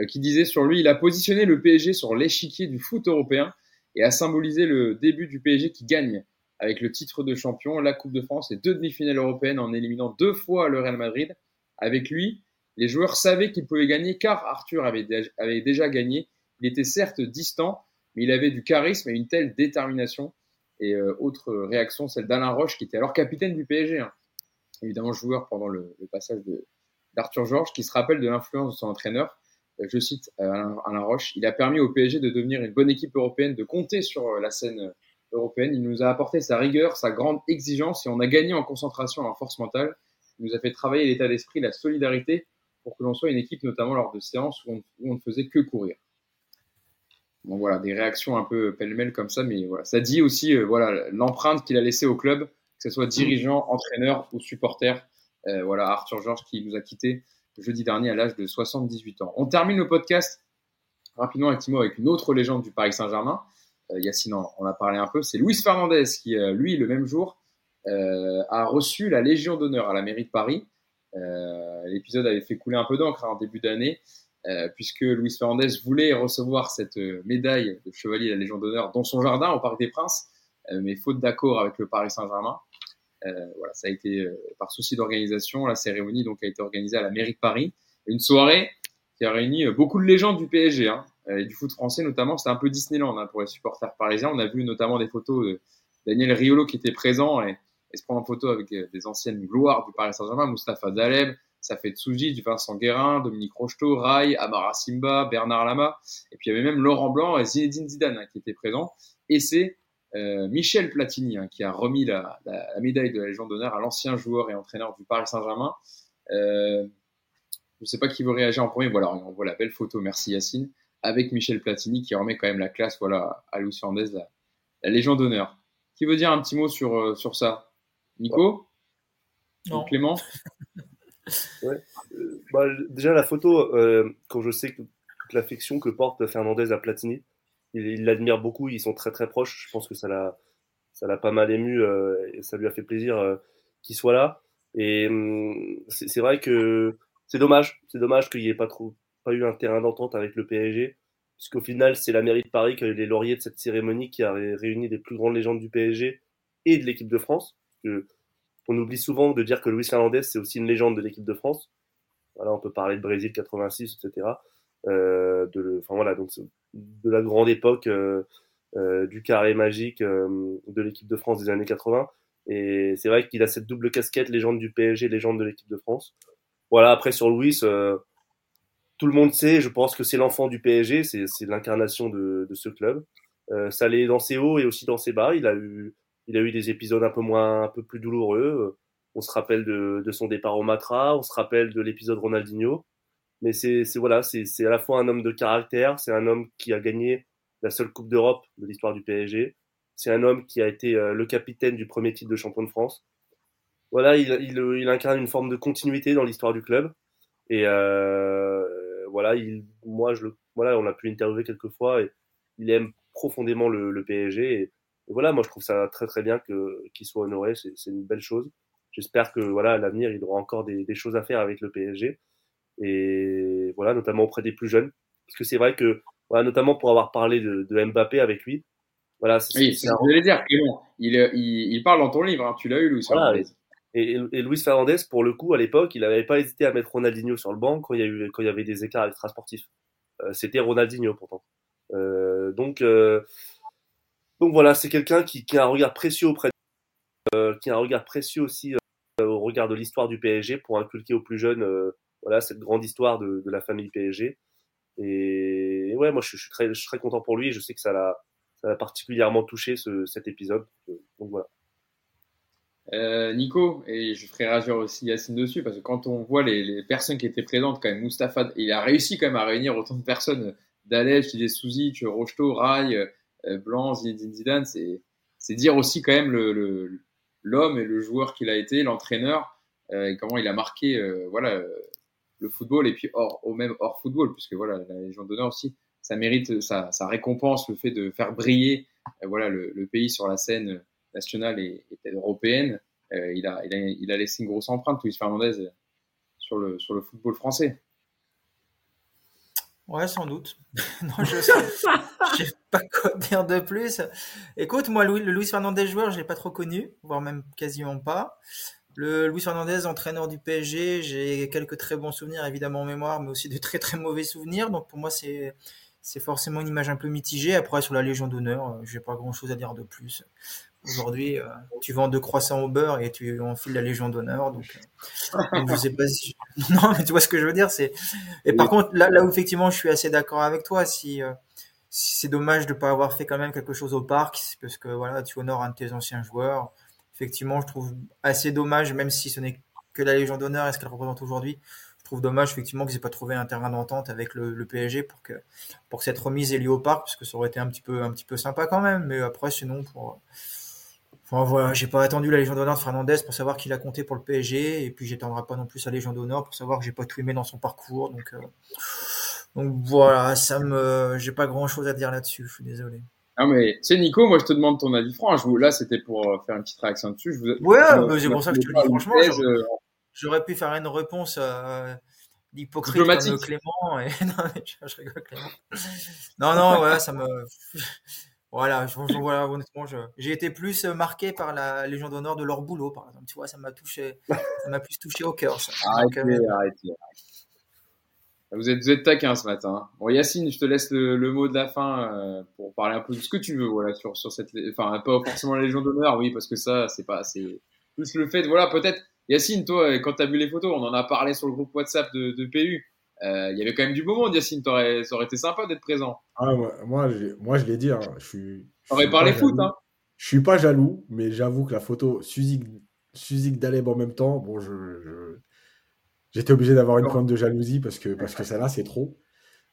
qui disait sur lui, il a positionné le PSG sur l'échiquier du foot européen et a symbolisé le début du PSG qui gagne avec le titre de champion, la Coupe de France et deux demi-finales européennes en éliminant deux fois le Real Madrid. Avec lui, les joueurs savaient qu'ils pouvaient gagner car Arthur avait, déjà gagné. Il était certes distant, mais il avait du charisme et une telle détermination. Et euh, autre réaction, celle d'Alain Roche, qui était alors capitaine du PSG, hein. évidemment joueur pendant le, passage d'Arthur Georges, qui se rappelle de l'influence de son entraîneur. Euh, je cite euh, Alain, Alain, Roche, il a permis au PSG de devenir une bonne équipe européenne, de compter sur la scène européenne. Il nous a apporté sa rigueur, sa grande exigence et on a gagné en concentration en force mentale. Il nous a fait travailler l'état d'esprit, la solidarité pour que l'on soit une équipe, notamment lors de séances où on, ne faisait que courir. Bon, voilà, des réactions un peu pêle-mêle comme ça, mais voilà, ça dit aussi euh, voilà l'empreinte qu'il a laissée au club, que ce soit dirigeant, entraîneur ou supporter. Euh, voilà, Arthur Georges qui nous a quittés jeudi dernier à l'âge de 78 ans. On termine le podcast rapidement avec Timo avec une autre légende du Paris Saint-Germain. Euh, Yacine en, a parlé un peu, c'est Luis Fernandez qui, euh, lui, le même jour, a reçu la Légion d'honneur à la mairie de Paris. L'épisode avait fait couler un peu d'encre hein, en début d'année, puisque Luis Fernandez voulait recevoir cette médaille de chevalier de la Légion d'honneur dans son jardin au Parc des Princes, mais faute d'accord avec le Paris Saint-Germain. voilà, ça a été par souci d'organisation. La cérémonie donc a été organisée à la mairie de Paris. Une soirée qui a réuni beaucoup de légendes du PSG. Hein. Euh, et du foot français notamment. C'était un peu Disneyland hein, pour les supporters parisiens. On a vu notamment des photos de Daniel Riolo qui était présent et, se prend en photo avec euh, des anciennes gloires du Paris Saint-Germain, Moustapha Daleb, Safet Souji, du Vincent Guérin, Dominique Rocheteau, Rai, Amara Simba, Bernard Lama, et puis il y avait même Laurent Blanc et Zinedine Zidane hein, qui étaient présents. Et c'est euh, Michel Platini hein, qui a remis la, la, médaille de la Légion d'honneur à l'ancien joueur et entraîneur du Paris Saint-Germain. Euh, je ne sais pas qui veut réagir en premier. Voilà, on voit la belle photo. Merci Yacine avec Michel Platini qui remet quand même la classe voilà, à Luis Fernandez, la, la Légion d'honneur. Qui veut dire un petit mot sur, euh, sur ça? Nico? Non. Clément? Euh, bah, Déjà, la photo, euh, quand je sais que, toute l'affection que porte Fernandez à Platini, il l'admire beaucoup, ils sont très très proches. Je pense que ça l'a, ça l'a pas mal ému et ça lui a fait plaisir qu'il soit là. Et hum, c'est vrai que c'est dommage, c'est dommage qu'il n'y ait pas trop pas eu un terrain d'entente avec le PSG, puisqu'au final, c'est la mairie de Paris qui a eu les lauriers de cette cérémonie qui a réuni les plus grandes légendes du PSG et de l'équipe de France. On oublie souvent de dire que Luis Fernandez, c'est aussi une légende de l'équipe de France. Voilà, on peut parler de Brésil 86, etc. Euh, de, la grande époque euh, euh, du carré magique de l'équipe de France des années 80. Et c'est vrai qu'il a cette double casquette, légende du PSG, légende de l'équipe de France. Voilà, après sur Luis, tout le monde sait, je pense que c'est l'enfant du PSG, c'est l'incarnation de, de, ce club. Ça allait dans ses hauts et aussi dans ses bas. Il a eu, il a eu des épisodes un peu moins, un peu plus douloureux. on se rappelle de, de son départ au Matra, on se rappelle de l'épisode Ronaldinho. Mais c'est voilà, c'est à la fois un homme de caractère, c'est un homme qui a gagné la seule Coupe d'Europe de l'histoire du PSG. C'est un homme qui a été euh, le capitaine du premier titre de champion de France. Voilà, il, il, il incarne une forme de continuité dans l'histoire du club. Et euh, voilà, il, moi, je le, voilà, on a pu l'interviewer quelques fois et il aime profondément le, le PSG. Voilà, moi, je trouve ça très très bien que qu'il soit honoré. C'est une belle chose. J'espère que voilà, à l'avenir, il aura encore des, des, choses à faire avec le PSG. Et voilà, notamment auprès des plus jeunes. Parce que c'est vrai que, voilà, notamment pour avoir parlé de, de Mbappé avec lui, voilà, c'est oui, ce que dire. Il, il, il, parle dans ton livre, hein, tu l'as eu, Luis Fernandez. Et, et, Luis Fernandez, pour le coup, à l'époque, il n'avait pas hésité à mettre Ronaldinho sur le banc quand il y, a eu, quand il y avait des écarts extrasportifs. Euh, C'était Ronaldinho pourtant. Euh, donc, euh, donc voilà, c'est quelqu'un qui, qui, a un regard précieux auprès, euh, qui a un regard précieux aussi euh, au regard de l'histoire du PSG pour inculquer aux plus jeunes, euh, voilà, cette grande histoire de, de la famille PSG. Et, et ouais, moi je, suis très, je suis très content pour lui. Je sais que ça l'a ça a particulièrement touché ce, cet épisode. Donc voilà. Euh, Nico, et je ferai réagir aussi Yacine dessus, parce que quand on voit les, les, personnes qui étaient présentes, quand même, Mustapha, il a réussi quand même à réunir autant de personnes, Dalej, Didier Souzic, Rocheteau, Rai, euh, Blanc, Zinedine Zidane, c'est, c'est dire aussi quand même le, le, l'homme et le joueur qu'il a été, l'entraîneur, euh, et comment il a marqué, euh, voilà, le football, et puis hors, au même hors football, puisque voilà, la Légion d'honneur aussi, ça mérite, ça, ça récompense le fait de faire briller euh, voilà, le, le, pays sur la scène nationale et, et européenne. Euh, il, a, il, a, il, a, laissé une grosse empreinte, Luis Fernandez, sur le, sur le football français. Ouais, sans doute. non, je sais pas quoi dire de plus. Écoute, moi, Louis, le Luis Fernandez joueur, je l'ai pas trop connu, voire même quasiment pas. Le Luis Fernandez, entraîneur du PSG, j'ai quelques très bons souvenirs évidemment en mémoire, mais aussi de très très mauvais souvenirs. Donc pour moi, c'est c'est forcément une image un peu mitigée. Après, sur la Légion d'honneur, euh, j'ai pas grand chose à dire de plus. Aujourd'hui, euh, tu vends deux croissants au beurre et tu enfiles la Légion d'honneur. Donc, euh, je sais pas si. Non, mais tu vois ce que je veux dire. C'est. Et par contre, là, là où effectivement, je suis assez d'accord avec toi, si c'est dommage de pas avoir fait quand même quelque chose au parc, parce que voilà, tu honores un de tes anciens joueurs. Effectivement, je trouve assez dommage, même si ce n'est que la Légion d'honneur et ce qu'elle représente aujourd'hui trouve dommage effectivement qu'ils aient pas trouvé un terrain d'entente avec le, PSG pour que pour que cette remise ait lieu au parc parce que ça aurait été un petit peu un petit peu sympa quand même mais après sinon pour enfin voilà j'ai pas attendu la Légion d'honneur de Fernandez pour savoir qu'il a compté pour le PSG et puis j'attendrai pas non plus la Légion d'honneur pour savoir que j'ai pas tout aimé dans son parcours donc euh, donc voilà ça me j'ai pas grand chose à dire là-dessus je suis désolé ah mais tu sais Nico, moi je te demande ton avis franc. là c'était pour euh, faire une petite réaction dessus. Je vous... Ouais, c'est pour ça que je te le dis franchement. Je... J'aurais pu faire une réponse euh, d'hypocrite comme Clément. Et... non, je, rigole, Clément. Non, non, voilà, ça me. Voilà, je, je, voilà honnêtement, j'ai été plus marqué par la Légion d'honneur de leur boulot, par exemple. Tu vois, ça m'a touché, ça m'a plus touché au cœur. Ça. Arrêtez, Donc, euh... arrêtez, Vous êtes, vous êtes taquin ce matin. Bon, Yacine, je te laisse le, le mot de la fin euh, pour parler un peu de ce que tu veux, voilà, sur, sur cette, enfin, pas forcément la Légion d'honneur, oui, parce que ça, c'est pas, c'est plus le fait, voilà, peut-être Yacine, toi, quand tu as vu les photos, on en a parlé sur le groupe WhatsApp de, de PU. Euh, il y avait quand même du beau monde, Yacine. Ça aurait été sympa d'être présent. Ah, moi, moi, je l'ai dit. Hein, je suis. T'aurais parlé foot, hein. Je suis pas jaloux, mais j'avoue que la photo Suzik, Suzik Daleb en même temps, bon, je, j'étais obligé d'avoir une pointe de jalousie parce que parce que celle-là, c'est trop.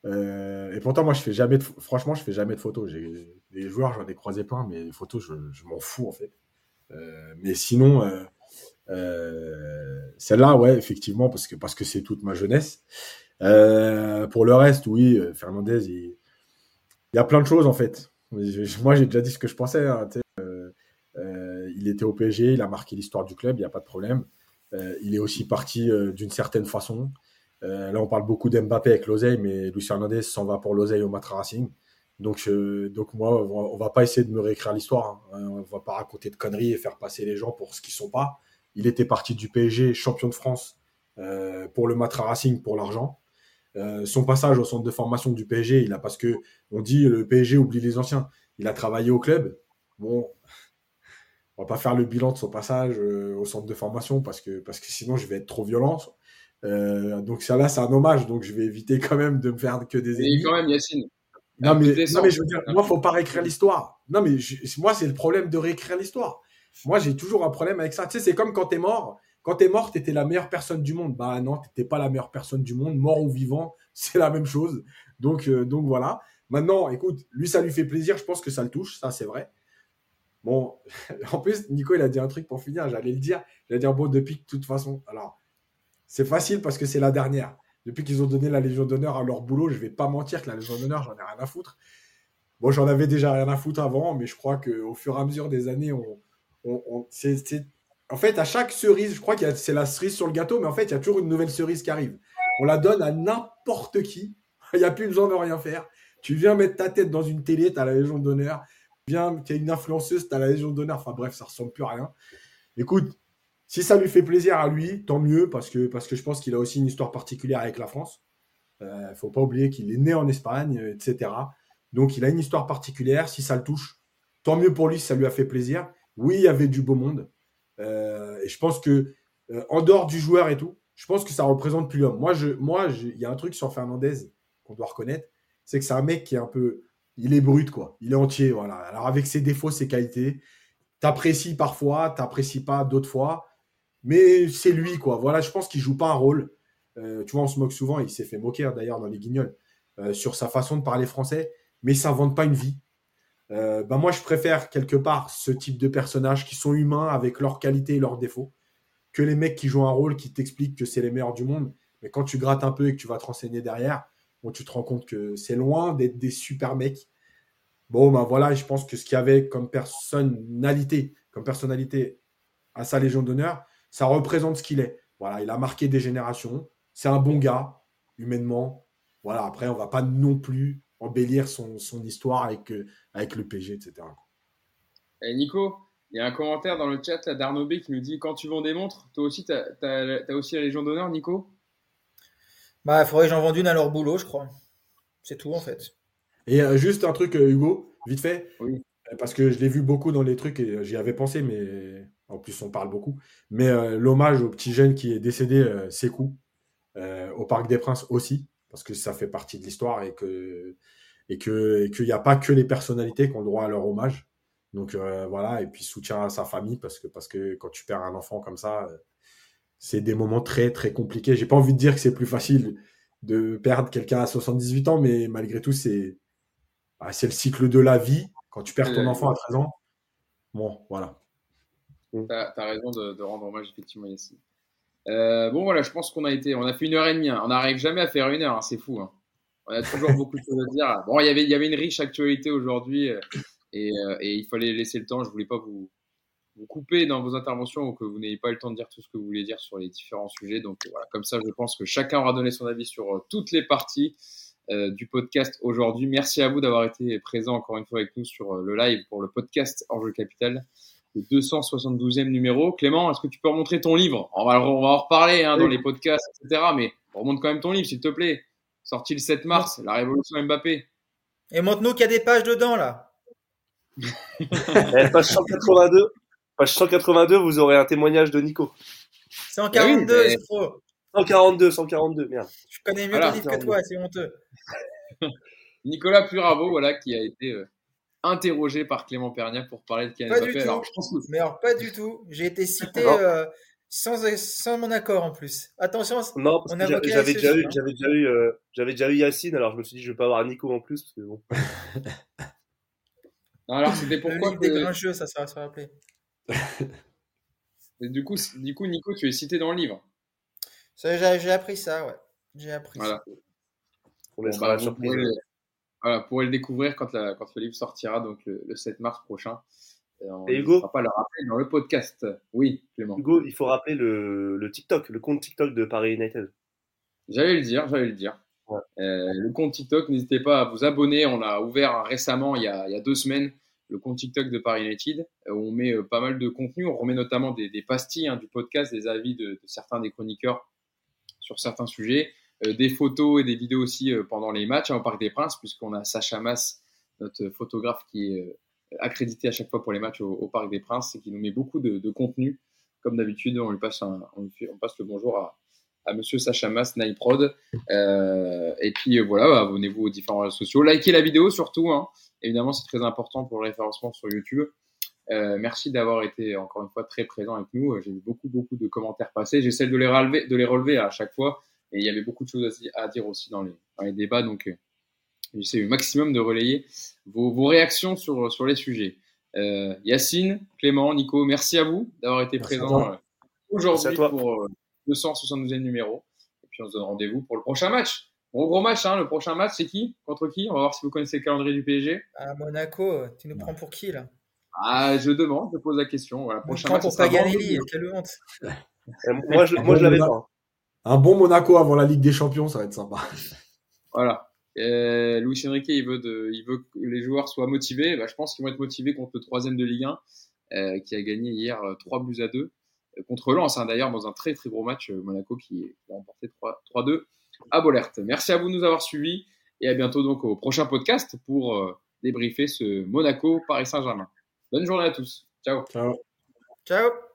Euh, et pourtant, moi, je fais jamais de, franchement, je fais jamais de photos. Des joueurs, j'en ai croisé plein, mais les photos, je, je m'en fous en fait. Euh, mais sinon, euh, Celle-là, ouais, effectivement, parce que parce que c'est toute ma jeunesse. Pour le reste, oui, Fernandez, il, il, y a plein de choses en fait. Moi, j'ai déjà dit ce que je pensais. Hein, il était au PSG, il a marqué l'histoire du club, il n'y a pas de problème. Euh, il est aussi parti d'une certaine façon. là, on parle beaucoup d'Mbappé avec l'oseille, mais Luis Fernandez s'en va pour l'oseille au Matra Racing. Donc, donc moi, on va pas essayer de me réécrire l'histoire. Hein. On va pas raconter de conneries et faire passer les gens pour ce qu'ils sont pas. Il était parti du PSG, champion de France, euh, pour le Matra Racing, pour l'argent. Euh, son passage au centre de formation du PSG, il a parce que on dit le PSG oublie les anciens. Il a travaillé au club. Bon, on va pas faire le bilan de son passage euh, au centre de formation parce que parce que sinon je vais être trop violent. Euh, donc ça là c'est un hommage, donc je vais éviter quand même de me faire que des ennemis. quand même Yacine. Non mais, non mais je veux dire, moi faut pas réécrire l'histoire. Non mais je, moi c'est le problème de réécrire l'histoire moi, j'ai toujours un problème avec ça. Tu sais, c'est comme quand t'es mort. Quand t'es mort, t'étais la meilleure personne du monde. Bah non, t'étais pas la meilleure personne du monde. Mort ou vivant, c'est la même chose. Donc, euh, donc voilà. Maintenant, écoute, lui, ça lui fait plaisir. Je pense que ça le touche. Ça, c'est vrai. Bon, en plus, Nico, il a dit un truc pour finir. J'allais le dire. J'allais dire, bon, depuis de toute façon, alors, c'est facile parce que c'est la dernière. Depuis qu'ils ont donné la Légion d'honneur à leur boulot, je vais pas mentir que la Légion d'honneur, j'en ai rien à foutre. Bon, j'en avais déjà rien à foutre avant, mais je crois qu'au fur et à mesure des années, on, on, en fait, à chaque cerise, je crois que c'est la cerise sur le gâteau, mais en fait, il y a toujours une nouvelle cerise qui arrive. On la donne à n'importe qui. Il n'y a plus besoin de rien faire. Tu viens mettre ta tête dans une télé, tu as la Légion d'honneur. Tu viens, tu es une influenceuse, tu as la Légion d'honneur. Enfin bref, ça ressemble plus à rien. Écoute, si ça lui fait plaisir à lui, tant mieux, parce que, parce que je pense qu'il a aussi une histoire particulière avec la France. Il euh, faut pas oublier qu'il est né en Espagne, etc. Donc il a une histoire particulière. Si ça le touche, tant mieux pour lui si ça lui a fait plaisir. Oui, il y avait du beau monde. Euh, et je pense que, euh, en dehors du joueur et tout, je pense que ça représente plus l'homme. Moi, moi, il y a un truc sur Fernandez qu'on doit reconnaître, c'est que c'est un mec qui est un peu, il est brut quoi, il est entier, voilà. Alors avec ses défauts, ses qualités, t'apprécies parfois, t'apprécies pas d'autres fois, mais c'est lui quoi. Voilà, je pense qu'il joue pas un rôle. Euh, tu vois, on se moque souvent, il s'est fait moquer hein, d'ailleurs dans les Guignols sur sa façon de parler français, mais ça vante pas une vie. Euh, bah, moi, je préfère quelque part ce type de personnages qui sont humains avec leurs qualités et leurs défauts que les mecs qui jouent un rôle qui t'expliquent que c'est les meilleurs du monde. Mais quand tu grattes un peu et que tu vas te renseigner derrière, bon, tu te rends compte que c'est loin d'être des super mecs. Bon, ben voilà, je pense que ce qu'il y avait comme personnalité, comme personnalité à sa Légion d'honneur, ça représente ce qu'il est. Voilà, il a marqué des générations. C'est un bon gars, humainement. Voilà, après, on va pas non plus embellir son, histoire avec, euh, le PG, etc. Et Nico, il y a un commentaire dans le chat d'Arnaud B qui nous dit quand tu vends des montres, toi aussi, tu as, aussi la Légion d'honneur, Nico? Bah, il faudrait que j'en vende une à leur boulot, je crois. C'est tout, en fait. Et euh, juste un truc, euh, Hugo, vite fait. Oui. Parce que je l'ai vu beaucoup dans les trucs et j'y avais pensé, mais en plus, on parle beaucoup. Mais l'hommage au petit jeune qui est décédé, c'est coup, au Parc des Princes aussi parce que ça fait partie de l'histoire et que et que qu'il n'y a pas que les personnalités qui ont le droit à leur hommage. Donc euh, voilà, et puis soutien à sa famille parce que parce que quand tu perds un enfant comme ça, euh, c'est des moments très très compliqués. J'ai pas envie de dire que c'est plus facile de perdre quelqu'un à 78 ans, mais malgré tout c'est bah, c'est le cycle de la vie. Quand tu perds ton enfant à 13 ans, bon voilà. Tu as, raison de, de, rendre hommage effectivement ici. Euh, bon, voilà, je pense qu'on a été, on a fait une heure et demie. Hein. On n'arrive jamais à faire une heure, hein, c'est fou. Hein. On a toujours beaucoup de choses à dire. Bon, il y avait, il y avait une riche actualité aujourd'hui euh, et, euh, et, il fallait laisser le temps. Je voulais pas vous, vous couper dans vos interventions ou que vous n'ayez pas le temps de dire tout ce que vous voulez dire sur les différents sujets. Donc voilà, comme ça, je pense que chacun aura donné son avis sur toutes les parties du podcast aujourd'hui. Merci à vous d'avoir été présent encore une fois avec nous sur le live pour le podcast Enjeu Capital le 272e numéro. Clément, est-ce que tu peux remontrer ton livre? On va, on va en reparler hein, dans les podcasts, etc. Mais remonte quand même ton livre, s'il te plaît. Sorti le 7 mars, La Révolution Mbappé. Et montre-nous qu'il y a des pages dedans, là. Eh, page 182. Page 182, vous aurez un témoignage de Nico. 142, eh oui, 142, 142, merde. Je connais mieux ton livre que toi, c'est honteux. Nicolas Puravo, voilà, qui a été euh, interrogé par Clément Pernia pour parler de Kylian Pas du tout. Mais alors, pas du tout. J'ai été cité euh, sans, sans mon accord en plus. Attention, non, j'avais déjà, eu, j'avais déjà, eu, euh, j'avais déjà eu Yacine, alors je me suis dit, je vais pas avoir Nico en plus. Parce que bon. alors, c'était pourquoi Le des grincheux, ça, ça va se du, coup, du coup, Nico, tu es cité dans le livre. J'ai appris ça, ouais. J'ai appris voilà. ça. On bon, bah, surprise. Voilà, pourrez le découvrir quand, la, quand le livre sortira, donc le, 7 mars prochain. Et, on Et Hugo, pas le rappeler dans le podcast. Oui, Clément. Hugo, il faut rappeler le, le TikTok, le compte TikTok de Paris United. J'allais le dire, j'allais le dire. Euh, le compte TikTok, n'hésitez pas à vous abonner. On a ouvert récemment, il y a, il y a deux semaines, le compte TikTok de Paris United, où on met euh, pas mal de contenu. On remet notamment des, pastilles hein, du podcast, des avis de, certains des chroniqueurs sur certains sujets. Euh, des photos et des vidéos aussi euh, pendant les matchs hein, au Parc des Princes, puisqu'on a Sacha Mas, notre photographe qui est euh, accrédité à chaque fois pour les matchs au, Parc des Princes et qui nous met beaucoup de, contenu. Comme d'habitude, on lui on, passe le bonjour à, à Monsieur Sacha Mas, Naiprod. Euh, et puis voilà, bah, abonnez-vous aux différents réseaux sociaux. Likez la vidéo surtout. Hein. Évidemment, c'est très important pour le référencement sur YouTube. Euh, merci d'avoir été encore une fois très présent avec nous. J'ai eu beaucoup, beaucoup de commentaires passés. J'essaie de les relever, de les relever à chaque fois. Et il y avait beaucoup de choses à dire aussi dans les, dans les débats. Donc, euh, j'essaie au maximum de relayer vos, vos réactions sur, sur les sujets. Euh, Yacine, Clément, Nico, merci à vous d'avoir été présents euh, aujourd'hui pour euh, 272e numéro. Et puis on se donne rendez-vous pour le prochain match. Gros gros match, hein. le prochain match, c'est qui? Contre qui? On va voir si vous connaissez le calendrier du PSG. À Monaco, tu nous prends pour qui là? Ah, je demande, je pose la question. Voilà, prochain match, pour Paganelli, quelle honte. moi, je, moi, je l'avais pas. Un bon Monaco avant la Ligue des Champions, ça va être sympa. Voilà. Euh, Luis Enrique, il veut, de, il veut que les joueurs soient motivés. Bah, je pense qu'ils vont être motivés contre le troisième de Ligue 1, euh, qui a gagné hier 3 euh, buts à 2 euh, contre Lens, hein, d'ailleurs, dans un très très gros match. Euh, Monaco qui, qui a remporté 3-2 à Bollert. Merci à vous de nous avoir suivis et à bientôt donc au prochain podcast pour euh, débriefer ce Monaco Paris Saint-Germain. Bonne journée à tous. Ciao. Ciao. Ciao.